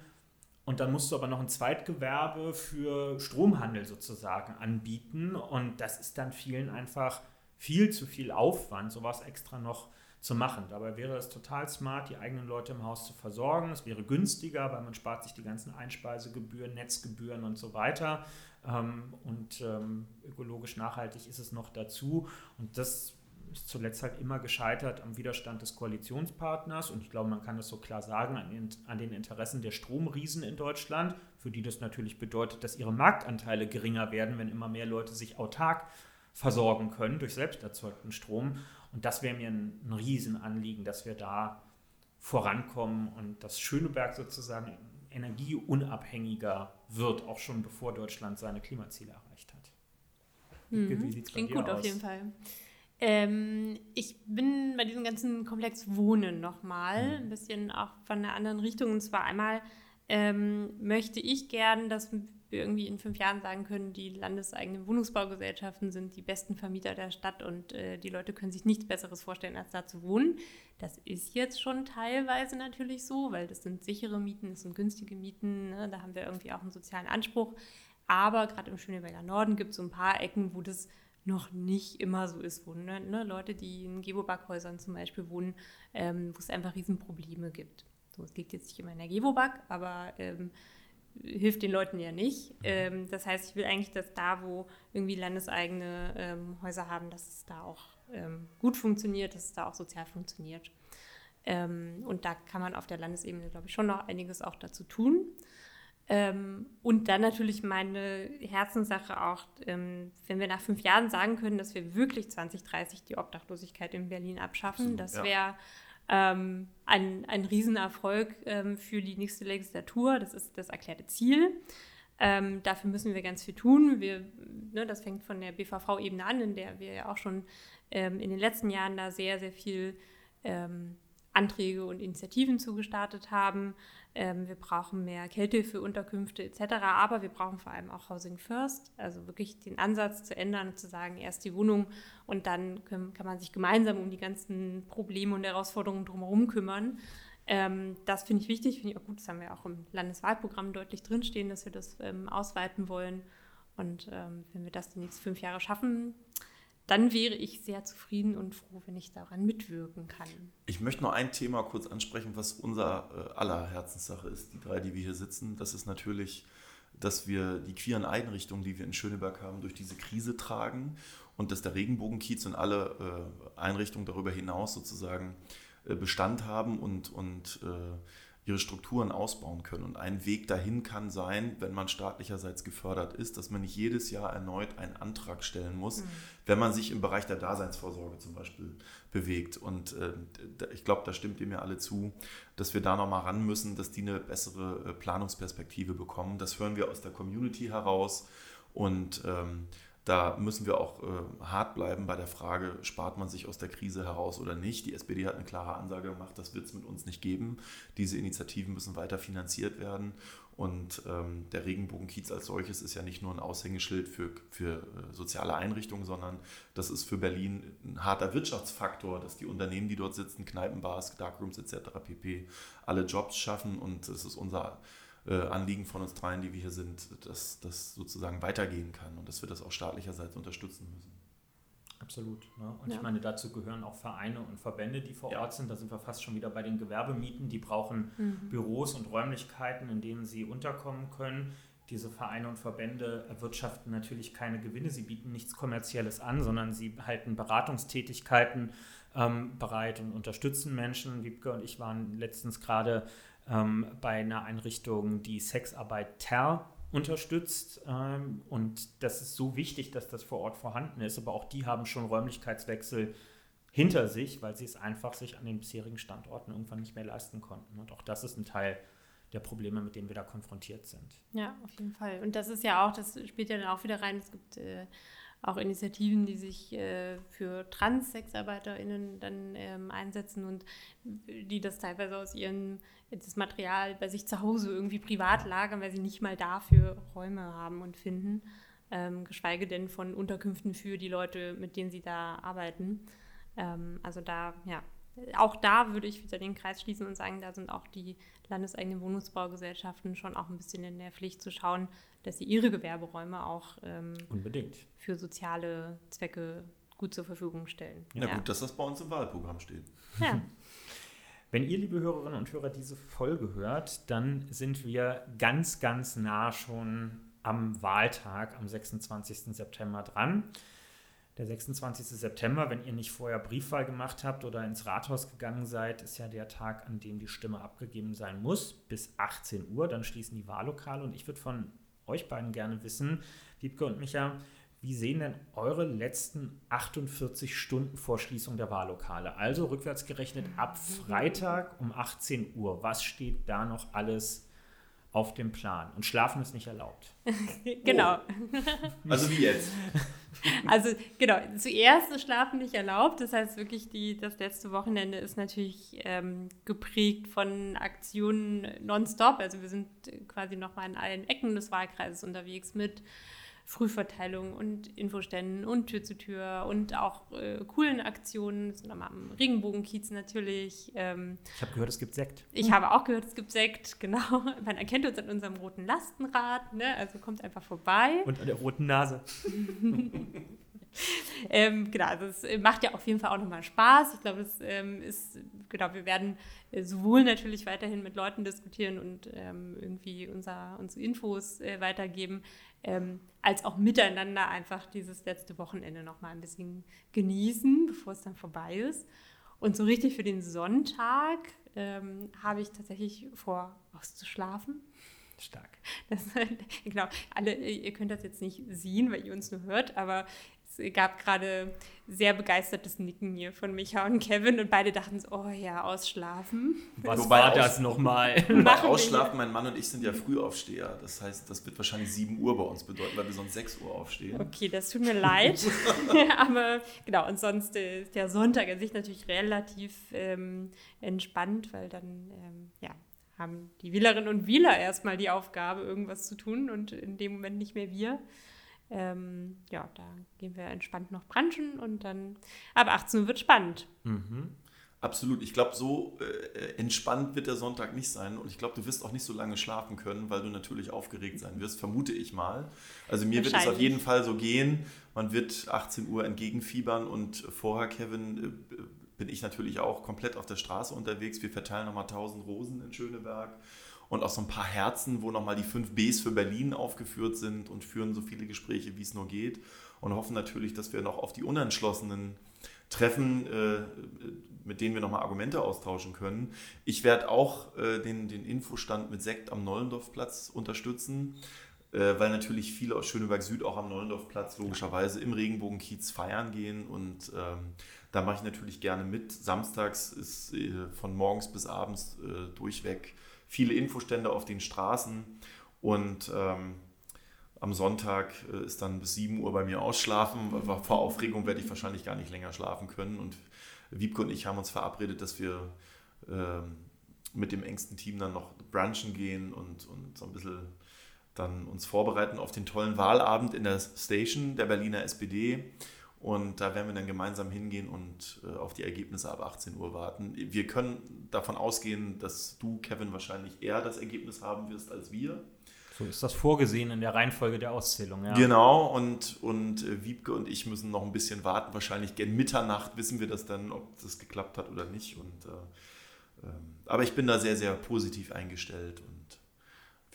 und dann musst du aber noch ein Zweitgewerbe für Stromhandel sozusagen anbieten und das ist dann vielen einfach viel zu viel Aufwand, sowas extra noch zu machen. Dabei wäre es total smart, die eigenen Leute im Haus zu versorgen. Es wäre günstiger, weil man spart sich die ganzen Einspeisegebühren, Netzgebühren und so weiter. Ähm, und ähm, ökologisch nachhaltig ist es noch dazu. Und das ist zuletzt halt immer gescheitert am Widerstand des Koalitionspartners und ich glaube, man kann das so klar sagen, an, den Interessen der Stromriesen in Deutschland, für die das natürlich bedeutet, dass ihre Marktanteile geringer werden, wenn immer mehr Leute sich autark versorgen können durch selbst erzeugten Strom. Und das wäre mir ein, ein Riesenanliegen, dass wir da vorankommen und dass Schöneberg sozusagen energieunabhängiger wird, auch schon bevor Deutschland seine Klimaziele erreicht hat. Mhm. Klingt gut aus? auf jeden Fall. Ähm, ich bin bei diesem ganzen Komplex Wohnen nochmal, mhm. ein bisschen auch von einer anderen Richtung. Und zwar einmal ähm, möchte ich gern, dass wir irgendwie in fünf Jahren sagen können, die landeseigenen Wohnungsbaugesellschaften sind die besten Vermieter der Stadt und äh, die Leute können sich nichts Besseres vorstellen, als da zu wohnen. Das ist jetzt schon teilweise natürlich so, weil das sind sichere Mieten, das sind günstige Mieten, ne? da haben wir irgendwie auch einen sozialen Anspruch. Aber gerade im Schöneberger Norden gibt es so ein paar Ecken, wo das noch nicht immer so ist, wo ne, ne, Leute, die in Gewobackhäusern zum Beispiel wohnen, ähm, wo es einfach Riesenprobleme gibt. So, es liegt jetzt nicht immer in der Gewobag, aber ähm, hilft den Leuten ja nicht. Ähm, das heißt, ich will eigentlich, dass da, wo irgendwie landeseigene ähm, Häuser haben, dass es da auch ähm, gut funktioniert, dass es da auch sozial funktioniert. Ähm, und da kann man auf der Landesebene, glaube ich, schon noch einiges auch dazu tun. Ähm, und dann natürlich meine Herzenssache auch, ähm, wenn wir nach fünf Jahren sagen können, dass wir wirklich 2030 die Obdachlosigkeit in Berlin abschaffen, das wäre ja. ähm, ein, ein Riesenerfolg ähm, für die nächste Legislatur. Das ist das erklärte Ziel. Ähm, dafür müssen wir ganz viel tun. Wir, ne, das fängt von der BVV-Ebene an, in der wir ja auch schon ähm, in den letzten Jahren da sehr, sehr viel Anträge und Initiativen zugestartet haben. Ähm, wir brauchen mehr Kälte Unterkünfte etc. Aber wir brauchen vor allem auch Housing First, also wirklich den Ansatz zu ändern und zu sagen, erst die Wohnung und dann können, kann man sich gemeinsam um die ganzen Probleme und Herausforderungen drumherum kümmern. Ähm, das finde ich wichtig, finde ich auch gut. Das haben wir auch im Landeswahlprogramm deutlich drinstehen, dass wir das ähm, ausweiten wollen. Und ähm, wenn wir das die nächsten fünf Jahre schaffen, dann wäre ich sehr zufrieden und froh, wenn ich daran mitwirken kann. Ich möchte noch ein Thema kurz ansprechen, was unser äh, aller Herzenssache ist, die drei, die wir hier sitzen. Das ist natürlich, dass wir die queeren Einrichtungen, die wir in Schöneberg haben, durch diese Krise tragen und dass der Regenbogenkiez und alle äh, Einrichtungen darüber hinaus sozusagen äh, Bestand haben und, und äh, ihre Strukturen ausbauen können. Und ein Weg dahin kann sein, wenn man staatlicherseits gefördert ist, dass man nicht jedes Jahr erneut einen Antrag stellen muss, mhm. wenn man sich im Bereich der Daseinsvorsorge zum Beispiel bewegt. Und äh, ich glaube, da stimmt ihr mir alle zu, dass wir da nochmal ran müssen, dass die eine bessere äh, Planungsperspektive bekommen. Das hören wir aus der Community heraus. Und ähm, da müssen wir auch äh, hart bleiben bei der Frage, spart man sich aus der Krise heraus oder nicht. Die SPD hat eine klare Ansage gemacht, das wird es mit uns nicht geben. Diese Initiativen müssen weiter finanziert werden. Und ähm, der Regenbogenkiez als solches ist ja nicht nur ein Aushängeschild für, für äh, soziale Einrichtungen, sondern das ist für Berlin ein harter Wirtschaftsfaktor, dass die Unternehmen, die dort sitzen, Kneipenbars, Darkrooms etc. pp. alle Jobs schaffen. Und es ist unser äh, Anliegen von uns dreien, die wir hier sind, dass das sozusagen weitergehen kann und dass wir das auch staatlicherseits unterstützen müssen. Absolut. Ne? Und ja. ich meine, dazu gehören auch Vereine und Verbände, die vor ja. Ort sind. Da sind wir fast schon wieder bei den Gewerbemieten. Die brauchen mhm. Büros und Räumlichkeiten, in denen sie unterkommen können. Diese Vereine und Verbände erwirtschaften natürlich keine Gewinne. Sie bieten nichts Kommerzielles an, sondern sie halten Beratungstätigkeiten ähm, bereit und unterstützen Menschen. Wiebke und ich waren letztens gerade ähm, bei einer Einrichtung, die Sexarbeit TER unterstützt. Ähm, und das ist so wichtig, dass das vor Ort vorhanden ist. Aber auch die haben schon Räumlichkeitswechsel hinter sich, weil sie es einfach sich an den bisherigen Standorten irgendwann nicht mehr leisten konnten. Und auch das ist ein Teil der Probleme, mit denen wir da konfrontiert sind. Ja, auf jeden Fall. Und das ist ja auch, das spielt ja dann auch wieder rein, es gibt äh, auch Initiativen, die sich äh, für Trans-SexarbeiterInnen dann ähm, einsetzen und die das teilweise aus ihren das Material bei sich zu Hause irgendwie privat lagern, weil sie nicht mal dafür Räume haben und finden, ähm, geschweige denn von Unterkünften für die Leute, mit denen sie da arbeiten. Ähm, also da, ja, auch da würde ich wieder den Kreis schließen und sagen, da sind auch die landeseigenen Wohnungsbaugesellschaften schon auch ein bisschen in der Pflicht zu schauen, dass sie ihre Gewerberäume auch ähm, für soziale Zwecke gut zur Verfügung stellen. Ja, ja, gut, dass das bei uns im Wahlprogramm steht. Ja. *laughs* Wenn ihr, liebe Hörerinnen und Hörer, diese Folge hört, dann sind wir ganz, ganz nah schon am Wahltag am 26. September dran. Der 26. September, wenn ihr nicht vorher Briefwahl gemacht habt oder ins Rathaus gegangen seid, ist ja der Tag, an dem die Stimme abgegeben sein muss, bis 18 Uhr. Dann schließen die Wahllokale und ich würde von euch beiden gerne wissen, Wiebke und Micha, wie sehen denn eure letzten 48 Stunden vor Schließung der Wahllokale? Also rückwärts gerechnet ab Freitag um 18 Uhr. Was steht da noch alles auf dem Plan. Und Schlafen ist nicht erlaubt. *laughs* genau. Oh. Also wie jetzt? *laughs* Also genau, zuerst ist Schlafen nicht erlaubt. Das heißt wirklich, die, das letzte Wochenende ist natürlich ähm, geprägt von Aktionen nonstop. Also wir sind quasi nochmal in allen Ecken des Wahlkreises unterwegs mit Frühverteilung und Infoständen und Tür zu Tür und auch äh, coolen Aktionen. Sind am Regenbogenkiez natürlich. Ähm, ich habe gehört, es gibt Sekt. Ich habe auch gehört, es gibt Sekt, *laughs* genau. Man erkennt uns an unserem roten Lastenrad, ne? also kommt einfach vorbei. Und an der roten Nase. *laughs* ähm, genau, also es macht ja auf jeden Fall auch nochmal Spaß. Ich glaube, es ähm, ist, genau, wir werden äh, sowohl natürlich weiterhin mit Leuten diskutieren und ähm, irgendwie unser, unsere Infos äh, weitergeben, ähm, als auch miteinander einfach dieses letzte Wochenende noch mal ein bisschen genießen, bevor es dann vorbei ist. Und so richtig für den Sonntag ähm, habe ich tatsächlich vor, auszuschlafen. Stark. Das, *laughs* genau, alle, ihr könnt das jetzt nicht sehen, weil ihr uns nur hört, aber es gab gerade sehr begeistertes Nicken hier von Micha und Kevin und beide dachten so, oh ja, ausschlafen. Was Wobei war das nochmal? *laughs* Ausschlafen, mein Mann und ich sind ja Frühaufsteher. Das heißt, das wird wahrscheinlich 7 Uhr bei uns bedeuten, weil wir sonst 6 Uhr aufstehen. Okay, das tut mir leid. *laughs* *laughs* Aber genau, und sonst ist der Sonntag an sich natürlich relativ ähm, entspannt, weil dann, ähm, ja, haben die Wählerinnen und Wähler erstmal die Aufgabe, irgendwas zu tun und in dem Moment nicht mehr wir. Ähm, ja, da gehen wir entspannt noch branchen und dann ab 18 Uhr wird spannend. Mhm. Absolut. Ich glaube, so äh, entspannt wird der Sonntag nicht sein. Und ich glaube, du wirst auch nicht so lange schlafen können, weil du natürlich aufgeregt sein wirst, vermute ich mal. Also mir wird es auf jeden Fall so gehen. Man wird 18 Uhr entgegenfiebern und vorher, Kevin, äh, bin ich natürlich auch komplett auf der Straße unterwegs. Wir verteilen nochmal 1000 Rosen in Schöneberg und auch so ein paar Herzen, wo nochmal die fünf Bs für Berlin aufgeführt sind und führen so viele Gespräche, wie es nur geht. Und hoffen natürlich, dass wir noch auf die Unentschlossenen treffen, äh, mit denen wir nochmal Argumente austauschen können. Ich werde auch äh, den, den Infostand mit Sekt am Nollendorfplatz unterstützen, äh, weil natürlich viele aus Schöneberg Süd auch am Nollendorfplatz logischerweise im Regenbogenkiez feiern gehen und ähm, da mache ich natürlich gerne mit. Samstags ist von morgens bis abends durchweg viele Infostände auf den Straßen und ähm, am Sonntag äh, ist dann bis 7 Uhr bei mir ausschlafen. Vor Aufregung werde ich wahrscheinlich gar nicht länger schlafen können. Und Wiebke und ich haben uns verabredet, dass wir ähm, mit dem engsten Team dann noch brunchen gehen und, und so ein bisschen dann uns vorbereiten auf den tollen Wahlabend in der Station der Berliner SPD. Und da werden wir dann gemeinsam hingehen und äh, auf die Ergebnisse ab 18 Uhr warten. Wir können davon ausgehen, dass du, Kevin, wahrscheinlich eher das Ergebnis haben wirst als wir. So ist das vorgesehen in der Reihenfolge der Auszählung, ja. Genau, und, und äh, Wiebke und ich müssen noch ein bisschen warten. Wahrscheinlich gern Mitternacht wissen wir das dann, ob das geklappt hat oder nicht. Und, äh, ähm, aber ich bin da sehr, sehr positiv eingestellt und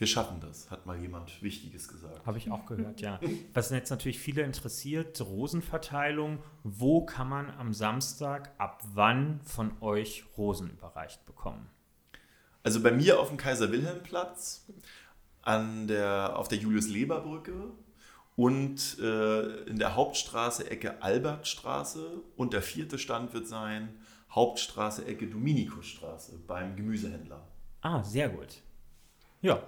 wir schaffen das, hat mal jemand Wichtiges gesagt. Habe ich auch gehört, ja. Was jetzt natürlich viele interessiert, Rosenverteilung. Wo kann man am Samstag ab wann von euch Rosen überreicht bekommen? Also bei mir auf dem Kaiser-Wilhelm-Platz, der, auf der Julius-Leber-Brücke und äh, in der Hauptstraße Ecke Albertstraße. Und der vierte Stand wird sein Hauptstraße Ecke Dominikusstraße beim Gemüsehändler. Ah, sehr gut. Ja,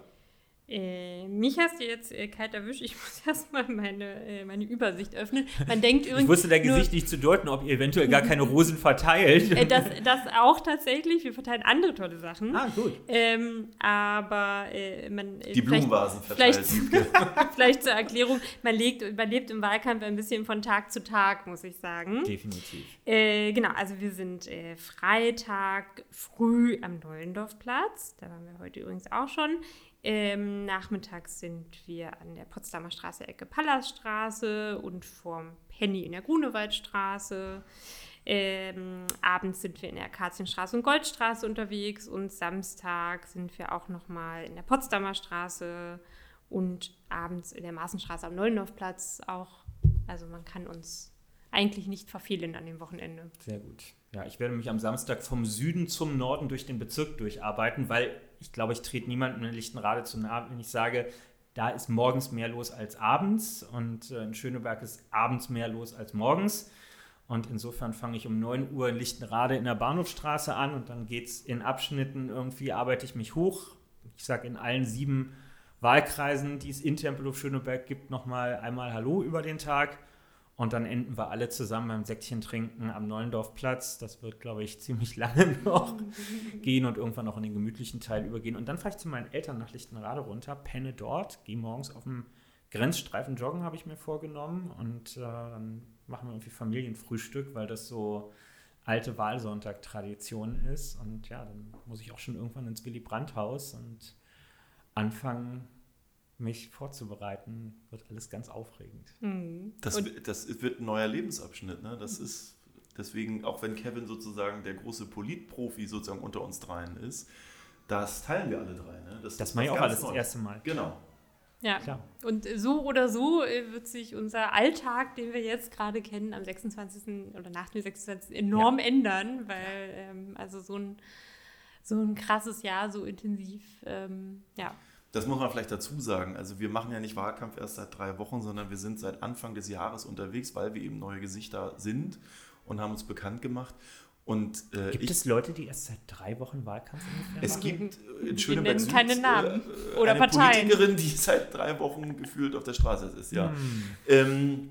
äh, mich hast du jetzt äh, kalt erwischt. Ich *laughs* muss erstmal meine, äh, meine Übersicht öffnen. Man denkt übrigens. Ich wusste dein Gesicht nicht zu deuten, ob ihr eventuell gar keine Rosen verteilt. Äh, das, das auch tatsächlich. Wir verteilen andere tolle Sachen. Ah, gut. Ähm, aber äh, man. Äh, Die Blumenvasen verteilt. Vielleicht, *laughs* vielleicht zur Erklärung. Man, legt, man lebt im Wahlkampf ein bisschen von Tag zu Tag, muss ich sagen. Definitiv. genau, also wir sind Freitag früh am Neulendorfplatz. Da waren wir heute übrigens auch schon. Ähm, nachmittags sind wir an der Potsdamer Straße, Ecke Pallasstraße und vorm Penny in der Grunewaldstraße. Ähm, abends sind wir in der Akazienstraße und Goldstraße unterwegs und Samstag sind wir auch nochmal in der Potsdamer Straße und abends in der Maßenstraße am Neulendorfplatz auch. Also man kann uns eigentlich nicht verfehlen an dem Wochenende. Sehr gut. Ja, ich werde mich am Samstag vom Süden zum Norden durch den Bezirk durcharbeiten, weil ich glaube, ich trete niemandem in Lichtenrade zu nahe, wenn ich sage, da ist morgens mehr los als abends und äh, in Schöneberg ist abends mehr los als morgens. Und insofern fange ich um 9 Uhr in Lichtenrade in der Bahnhofstraße an und dann geht es in Abschnitten irgendwie, arbeite ich mich hoch. Ich sage in allen sieben Wahlkreisen, die es in Tempelhof Schöneberg gibt, nochmal einmal Hallo über den Tag. Und dann enden wir alle zusammen beim Säckchen trinken am Neulendorfplatz. Das wird, glaube ich, ziemlich *laughs* lange noch gehen und irgendwann noch in den gemütlichen Teil übergehen. Und dann fahre ich zu meinen Eltern nach Lichtenrade runter, penne dort, gehe morgens auf dem Grenzstreifen joggen, habe ich mir vorgenommen. Und äh, dann machen wir irgendwie Familienfrühstück, weil das so alte Wahlsonntag-Tradition ist. Und ja, dann muss ich auch schon irgendwann ins Willy Brandt-Haus und anfangen, mich vorzubereiten, wird alles ganz aufregend. Mhm. Das, das, wird ein neuer Lebensabschnitt. Ne? Das ist deswegen, auch wenn Kevin sozusagen der große Politprofi sozusagen unter uns dreien ist, das teilen wir alle drei. Ne? Das, das mache ich auch alles neu. das erste Mal. Genau. Ja, Klar. und so oder so äh, wird sich unser Alltag, den wir jetzt gerade kennen, am 26. oder nach dem 26. enorm ja. ändern, weil ähm, also so ein, so ein krasses Jahr, so intensiv, ähm, ja. Das muss man vielleicht dazu sagen. Also wir machen ja nicht Wahlkampf erst seit drei Wochen, sondern wir sind seit Anfang des Jahres unterwegs, weil wir eben neue Gesichter sind und haben uns bekannt gemacht. Und, äh, gibt ich, es Leute, die erst seit drei Wochen Wahlkampf ungefähr Es gibt in Schöneberg Süd, keine Namen äh, oder eine Parteien. Politikerin, die *laughs* seit drei Wochen gefühlt auf der Straße ist. Ja. Hm. Ähm,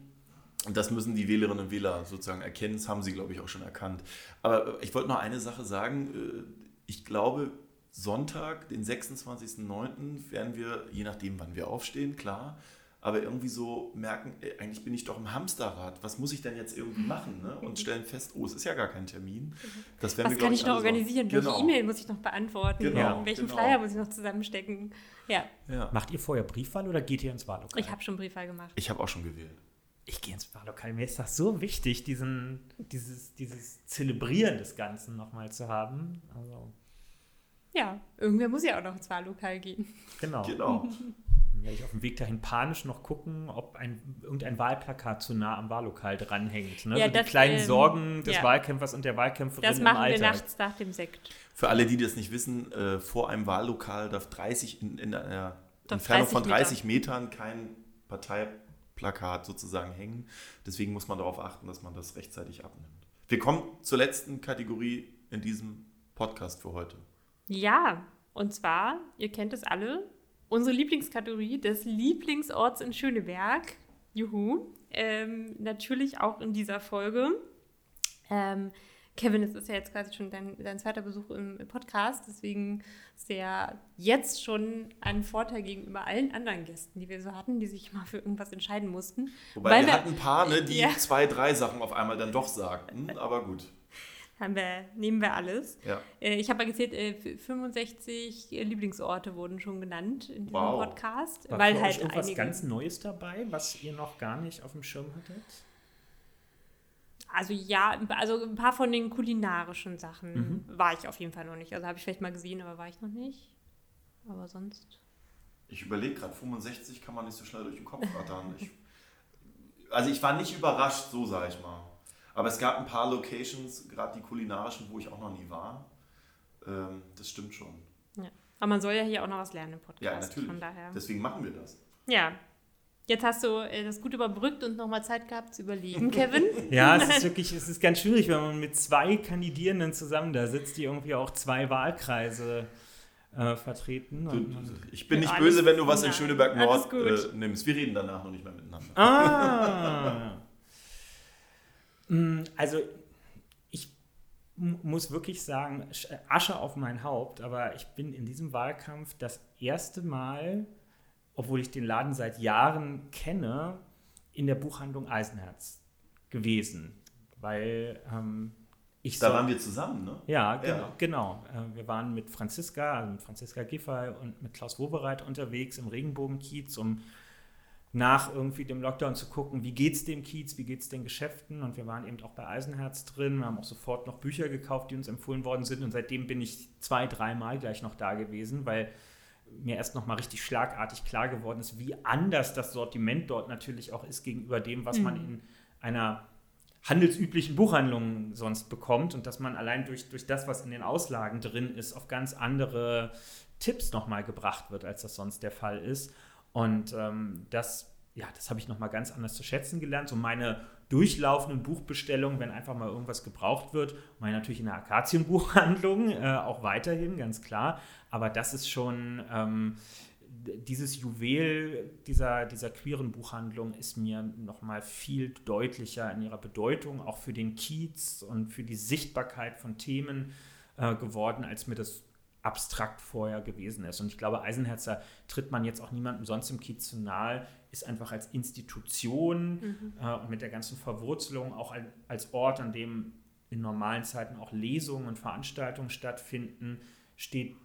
das müssen die Wählerinnen und Wähler sozusagen erkennen. Das haben sie, glaube ich, auch schon erkannt. Aber ich wollte noch eine Sache sagen. Äh, ich glaube, Sonntag, den 26.09., werden wir, je nachdem, wann wir aufstehen, klar, aber irgendwie so merken, ey, eigentlich bin ich doch im Hamsterrad. Was muss ich denn jetzt irgendwie machen? Ne? Und stellen fest, oh, es ist ja gar kein Termin. Das werden Was wir, kann glaub ich noch organisieren? Genau. Welche E-Mail muss ich noch beantworten? Genau, Welchen genau. Flyer muss ich noch zusammenstecken? Ja, Ja. Macht ihr vorher Briefwahl oder geht ihr ins Wahllokal? ich habe schon Briefwahl gemacht. Ich habe auch schon gewählt. ich gehe ins Wahllokal. Mir ist das so wichtig, diesen, dieses, dieses Zelebrieren des Ganzen nochmal zu haben. Also, Ja, irgendwer muss ja auch noch ins Wahllokal gehen. genau. Genau. Dann werde ich auf dem Weg dahin panisch noch gucken, ob ein, irgendein Wahlplakat zu nah am Wahllokal dranhängt. Ne? Ja, so die das, kleinen ähm, Sorgen des ja. Wahlkämpfers und der Wahlkämpferin Das im machen wir Alltag. nachts nach dem Sekt. Für alle, die das nicht wissen, äh, vor einem Wahllokal darf 30 in, in einer Darf Entfernung 30 von Meter. 30 Metern kein Parteiplakat sozusagen hängen. Deswegen muss man darauf achten, dass man das rechtzeitig abnimmt. Wir kommen zur letzten Kategorie in diesem Podcast für heute. Ja, und zwar, ihr kennt es alle, unsere Lieblingskategorie des Lieblingsorts in Schöneberg. Juhu. Ähm, natürlich auch in dieser Folge. Ähm, Kevin, es ist ja jetzt quasi schon dein, dein zweiter Besuch im, Podcast, deswegen ist der jetzt schon ein Vorteil gegenüber allen anderen Gästen, die wir so hatten, die sich mal für irgendwas entscheiden mussten. Wobei Weil wir wir- hatten ein paar, ne, die Ja. zwei, drei Sachen auf einmal dann doch sagten. Aber gut. Haben wir, nehmen wir alles. Ja. Äh, Ich habe mal gezählt, äh, f- 65 Lieblingsorte wurden schon genannt in diesem Wow. Podcast, War weil halt irgendwas einige. ganz Neues dabei, was ihr noch gar nicht auf dem Schirm hattet? Also ja, also ein paar von den kulinarischen Sachen Mhm. war ich auf jeden Fall noch nicht. Also habe ich vielleicht mal gesehen, aber war ich noch nicht. Aber sonst. Ich überlege gerade, 65 kann man nicht so schnell durch den Kopf rattern. Ich, also ich war nicht überrascht, so sage ich mal. Aber es gab ein paar Locations, gerade die kulinarischen, wo ich auch noch nie war. Ähm, das stimmt schon. Ja. Aber man soll ja hier auch noch was lernen im Podcast. Ja, natürlich. Von daher. Deswegen machen wir das. Ja. Jetzt hast du äh, das gut überbrückt und nochmal Zeit gehabt zu überlegen, *laughs* Kevin. Ja, es ist wirklich, es ist ganz schwierig, wenn man mit zwei Kandidierenden zusammen da sitzt, die irgendwie auch zwei Wahlkreise äh, vertreten. Du, Und man- ich bin nicht böse, wenn du was in Schöneberg Nord äh, nimmst. Wir reden danach noch nicht mehr miteinander. Ah. *laughs* Mm, also ich muss wirklich sagen, äh, Asche auf mein Haupt, aber ich bin in diesem Wahlkampf das erste Mal, obwohl ich den Laden seit Jahren kenne, in der Buchhandlung Eisenherz gewesen. Weil ähm, ich Da so- waren wir zusammen, ne? ja, genau. Ja. genau. Äh, Wir waren mit Franziska, also mit Franziska Giffey und mit Klaus Wobereit unterwegs im Regenbogenkiez, um nach irgendwie dem Lockdown zu gucken, wie geht's dem Kiez, wie geht's den Geschäften? Und wir waren eben auch bei Eisenherz drin, wir haben auch sofort noch Bücher gekauft, die uns empfohlen worden sind. Und seitdem bin ich zwei, dreimal gleich noch da gewesen, weil mir erst noch mal richtig schlagartig klar geworden ist, wie anders das Sortiment dort natürlich auch ist gegenüber dem, was man in einer handelsüblichen Buchhandlungen sonst bekommt. Und dass man allein durch, durch das, was in den Auslagen drin ist, auf ganz andere Tipps nochmal gebracht wird, als das sonst der Fall ist. Und ähm, das, ja, das habe ich nochmal ganz anders zu schätzen gelernt. So meine durchlaufenden Buchbestellungen, wenn einfach mal irgendwas gebraucht wird, meine natürlich in der Akazienbuchhandlung, *laughs* äh, auch weiterhin, ganz klar. Aber das ist schon, ähm, dieses Juwel dieser, dieser queeren Buchhandlung ist mir nochmal viel deutlicher in ihrer Bedeutung, auch für den Kiez und für die Sichtbarkeit von Themen äh, geworden, als mir das abstrakt vorher gewesen ist. Und ich glaube, Eisenherzer tritt man jetzt auch niemandem sonst im Kiez zu nahe, ist einfach als Institution äh, und mit der ganzen Verwurzelung auch ein, als Ort, an dem in normalen Zeiten auch Lesungen und Veranstaltungen stattfinden, steht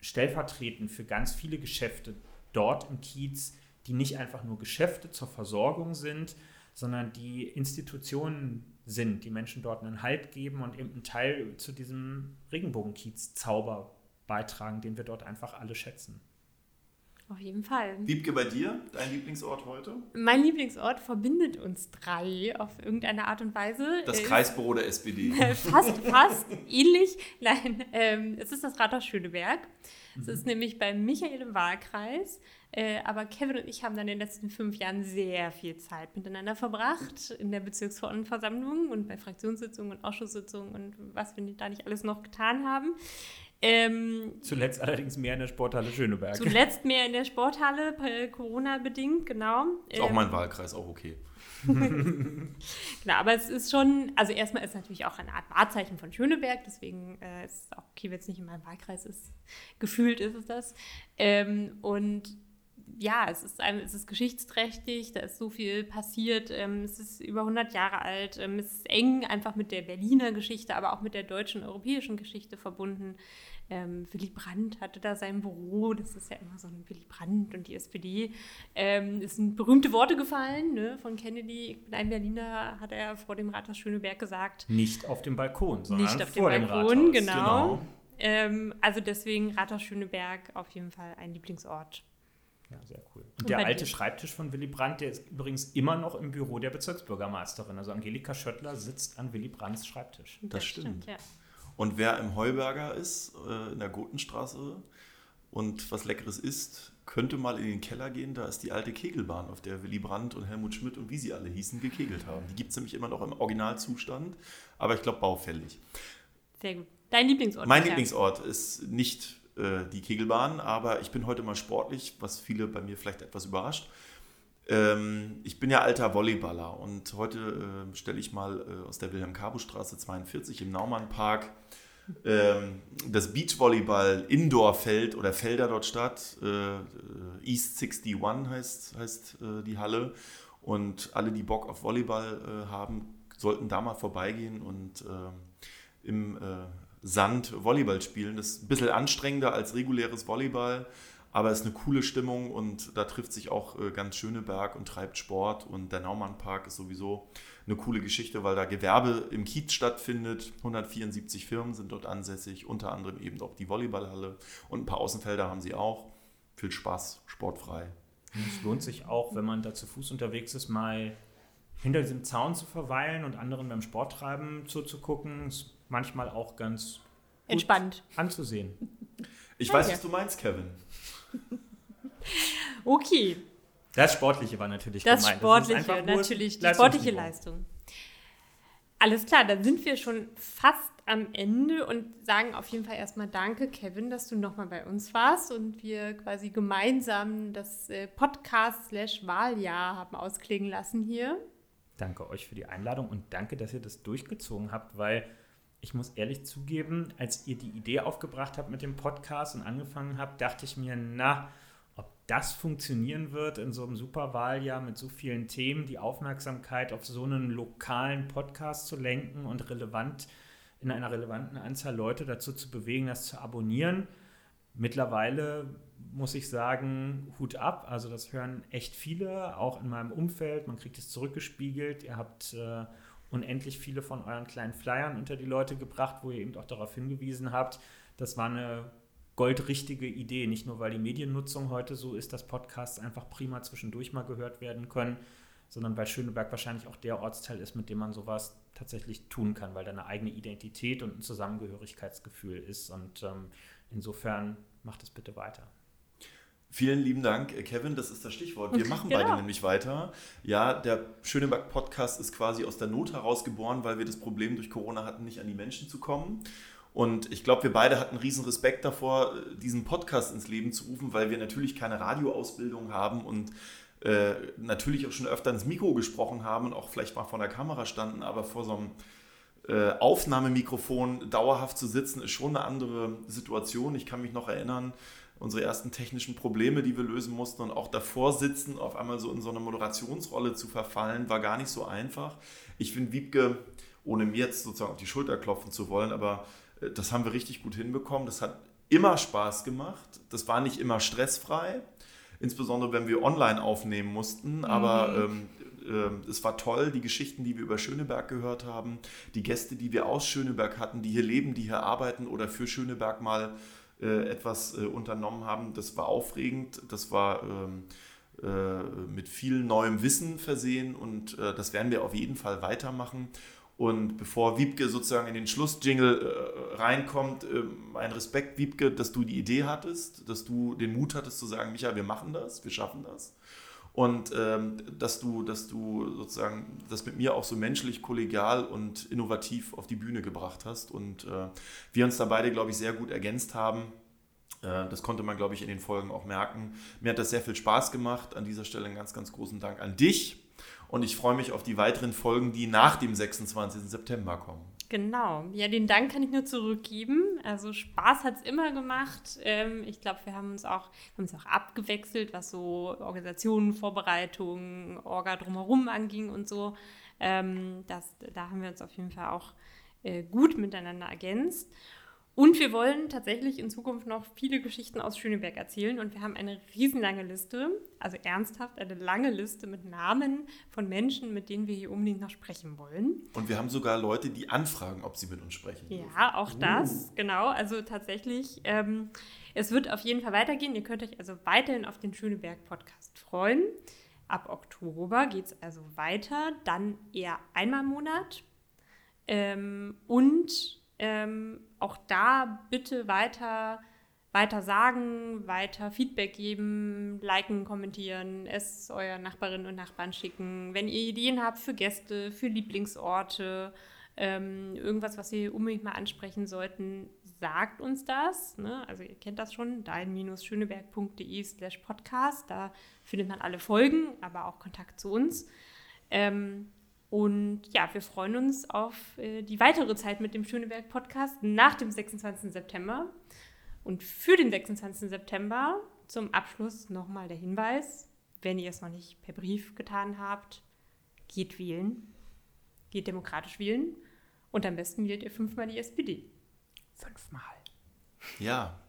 stellvertretend für ganz viele Geschäfte dort im Kiez, die nicht einfach nur Geschäfte zur Versorgung sind, sondern die Institutionen sind, die Menschen dort einen Halt geben und eben einen Teil zu diesem Regenbogenkiez-Zauber beitragen, den wir dort einfach alle schätzen. Auf jeden Fall. Wiebke, bei dir, dein Lieblingsort heute? Mein Lieblingsort verbindet uns drei auf irgendeine Art und Weise. Das Äh, Kreisbüro der SPD. *laughs* fast, fast ähnlich. Nein, ähm, es ist das Rathaus Schöneberg. Es ist nämlich bei Michael im Wahlkreis. Äh, aber Kevin und ich haben dann in den letzten fünf Jahren sehr viel Zeit miteinander verbracht in der Bezirksverordnetenversammlung und bei Fraktionssitzungen und Ausschusssitzungen und was wir da nicht alles noch getan haben. Ähm, Zuletzt allerdings mehr in der Sporthalle Schöneberg. zuletzt mehr in der Sporthalle, äh, Corona-bedingt, genau. Ist auch Ähm, mein Wahlkreis, auch okay. Klar, *laughs* aber es ist schon, also erstmal ist es natürlich auch eine Art Wahrzeichen von Schöneberg, deswegen äh, ist es auch okay, wenn es nicht in meinem Wahlkreis ist. Gefühlt ist es das. Ähm, und ja, es ist, ein, es ist geschichtsträchtig, da ist so viel passiert, ähm, es ist über 100 Jahre alt, ähm, es ist eng einfach mit der Berliner Geschichte, aber auch mit der deutschen, europäischen Geschichte verbunden. Ähm, Willy Brandt hatte da sein Büro, das ist ja immer so ein Willy Brandt und die SPD. Ähm, es sind berühmte Worte gefallen ne, von Kennedy. Ich bin ein Berliner, hat er vor dem Rathaus Schöneberg gesagt. Nicht auf dem Balkon, sondern Nicht auf vor dem dem Balkon, Rathaus. genau. Genau. Ähm, also deswegen Rathaus Schöneberg auf jeden Fall ein Lieblingsort. Ja, sehr cool. Und Und der alte dir? Schreibtisch von Willy Brandt, der ist übrigens immer noch im Büro der Bezirksbürgermeisterin. Also Angelika Schöttler sitzt an Willy Brandts Schreibtisch. Das stimmt. ja. Und wer im Heuberger ist, äh, in der Gotenstraße und was Leckeres isst, könnte mal in den Keller gehen. Da ist die alte Kegelbahn, auf der Willy Brandt und Helmut Schmidt und wie sie alle hießen, gekegelt haben. Die gibt es nämlich immer noch im Originalzustand, aber ich glaube baufällig. Sehr gut. Dein Lieblingsort? Mein? Lieblingsort ist nicht äh, die Kegelbahn, aber ich bin heute mal sportlich, was viele bei mir vielleicht etwas überrascht. Ähm, ich bin ja alter Volleyballer und heute äh, stelle ich mal äh, aus der Wilhelm-Kabo-Straße 42 im Naumann-Park ähm, das Beachvolleyball-Indoor-Feld oder Felder dort statt. Äh, äh, East 61 heißt, heißt äh, die Halle. Und alle, die Bock auf Volleyball äh, haben, sollten da mal vorbeigehen und ähm, im Sand Volleyball spielen. Das ist ein bisschen anstrengender als reguläres Volleyball, aber es ist eine coole Stimmung und da trifft sich auch äh, ganz Schöneberg und treibt Sport. Und der Naumannpark ist sowieso eine coole Geschichte, weil da Gewerbe im Kiez stattfindet. 174 Firmen sind dort ansässig, unter anderem eben auch die Volleyballhalle und ein paar Außenfelder haben sie auch. Viel Spaß, sportfrei. Und es lohnt sich auch, wenn man da zu Fuß unterwegs ist, mal hinter diesem Zaun zu verweilen und anderen beim Sporttreiben zuzugucken. Ist manchmal auch ganz gut Entspannt. anzusehen. Ich weiß, was du meinst, Kevin. *laughs* Okay, Das Sportliche war natürlich das gemeint. Sportliche, einfach nur natürlich, die sportliche Leistung. Alles klar, dann sind wir schon fast am Ende und sagen auf jeden Fall erstmal Danke, Kevin, dass du nochmal bei uns warst und wir quasi gemeinsam das äh, Podcast-Wahljahr haben ausklingen lassen hier. Danke euch für die Einladung und danke, dass ihr das durchgezogen habt, weil ich muss ehrlich zugeben, als ihr die Idee aufgebracht habt mit dem Podcast und angefangen habt, dachte ich mir, na, ob das funktionieren wird in so einem Superwahljahr mit so vielen Themen, die Aufmerksamkeit auf so einen lokalen Podcast zu lenken und relevant in einer relevanten Anzahl Leute dazu zu bewegen, das zu abonnieren. Mittlerweile muss ich sagen, Hut ab. Also das hören echt viele, auch in meinem Umfeld. Man kriegt es zurückgespiegelt. Ihr habt äh, unendlich viele von euren kleinen Flyern unter die Leute gebracht, wo ihr eben auch darauf hingewiesen habt. Das war eine goldrichtige Idee. Nicht nur, weil die Mediennutzung heute so ist, dass Podcasts einfach prima zwischendurch mal gehört werden können, sondern weil Schöneberg wahrscheinlich auch der Ortsteil ist, mit dem man sowas tatsächlich tun kann, weil da eine eigene Identität und ein Zusammengehörigkeitsgefühl ist. Und ähm, insofern macht es bitte weiter. Vielen lieben Dank, äh, Kevin. Das ist das Stichwort. Wir machen beide Genau. nämlich weiter. Ja, der Schöneberg-Podcast ist quasi aus der Not heraus geboren, weil wir das Problem durch Corona hatten, nicht an die Menschen zu kommen. Und ich glaube, wir beide hatten riesen Respekt davor, äh, diesen Podcast ins Leben zu rufen, weil wir natürlich keine Radioausbildung haben und äh, natürlich auch schon öfter ins Mikro gesprochen haben und auch vielleicht mal vor der Kamera standen, aber vor so einem äh, Aufnahmemikrofon dauerhaft zu sitzen, ist schon eine andere Situation. Ich kann mich noch erinnern, unsere ersten technischen Probleme, die wir lösen mussten und auch davor sitzen, auf einmal so in so eine Moderationsrolle zu verfallen, war gar nicht so einfach. Ich finde Wiebke, ohne mir jetzt sozusagen auf die Schulter klopfen zu wollen, aber äh, das haben wir richtig gut hinbekommen. Das hat immer Spaß gemacht. Das war nicht immer stressfrei, insbesondere wenn wir online aufnehmen mussten, aber ähm, ähm, es war toll, die Geschichten, die wir über Schöneberg gehört haben, die Gäste, die wir aus Schöneberg hatten, die hier leben, die hier arbeiten oder für Schöneberg mal äh, etwas äh, unternommen haben. Das war aufregend, das war ähm, äh, mit viel neuem Wissen versehen und äh, das werden wir auf jeden Fall weitermachen. Und bevor Wiebke sozusagen in den Schlussjingle äh, reinkommt, äh, mein Respekt, Wiebke, dass du die Idee hattest, dass du den Mut hattest zu sagen, Micha, wir machen das, wir schaffen das. Und ähm, dass du, dass du sozusagen das mit mir auch so menschlich, kollegial und innovativ auf die Bühne gebracht hast. Und äh, wir uns da beide, glaube ich, sehr gut ergänzt haben. Äh, das konnte man, glaube ich, in den Folgen auch merken. Mir hat das sehr viel Spaß gemacht. An dieser Stelle einen ganz, ganz großen Dank an dich. Und ich freue mich auf die weiteren Folgen, die nach dem 26. September kommen. Genau. Ja, den Dank kann ich nur zurückgeben. Also Spaß hat es immer gemacht. Ähm, ich glaube, wir haben uns auch, haben uns auch abgewechselt, was so Organisationen, Vorbereitungen, Orga drumherum anging und so. Ähm, das, da haben wir uns auf jeden Fall auch äh, gut miteinander ergänzt. Und wir wollen tatsächlich in Zukunft noch viele Geschichten aus Schöneberg erzählen. Und wir haben eine riesenlange Liste, also ernsthaft eine lange Liste mit Namen von Menschen, mit denen wir hier unbedingt noch sprechen wollen. Und wir haben sogar Leute, die anfragen, ob sie mit uns sprechen. Ja, dürfen. auch das, uh. genau. Also tatsächlich, ähm, es wird auf jeden Fall weitergehen. Ihr könnt euch also weiterhin auf den Schöneberg-Podcast freuen. Ab Oktober geht es also weiter, dann eher einmal im Monat. Ähm, und ähm, auch da bitte weiter, weiter sagen, weiter Feedback geben, liken, kommentieren, es euren Nachbarinnen und Nachbarn schicken. Wenn ihr Ideen habt für Gäste, für Lieblingsorte, ähm, irgendwas, was wir unbedingt mal ansprechen sollten, sagt uns das. Ne? Also ihr kennt das schon, dein-schöneberg.de slash podcast. Da findet man alle Folgen, aber auch Kontakt zu uns. Ähm, und ja, wir freuen uns auf äh, die weitere Zeit mit dem Schöneberg Podcast nach dem 26. September. Und für den 26. September zum Abschluss nochmal der Hinweis, wenn ihr es noch nicht per Brief getan habt, geht wählen, geht demokratisch wählen und am besten wählt ihr fünfmal die SPD. Fünfmal. Ja,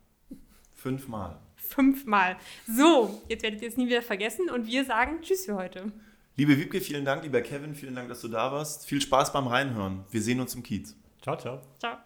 fünfmal. Fünfmal. So, jetzt werdet ihr es nie wieder vergessen und wir sagen Tschüss für heute. Liebe Wiebke, vielen Dank. Lieber Kevin, vielen Dank, dass du da warst. Viel Spaß beim Reinhören. Wir sehen uns im Kiez. Ciao, ciao. Ciao.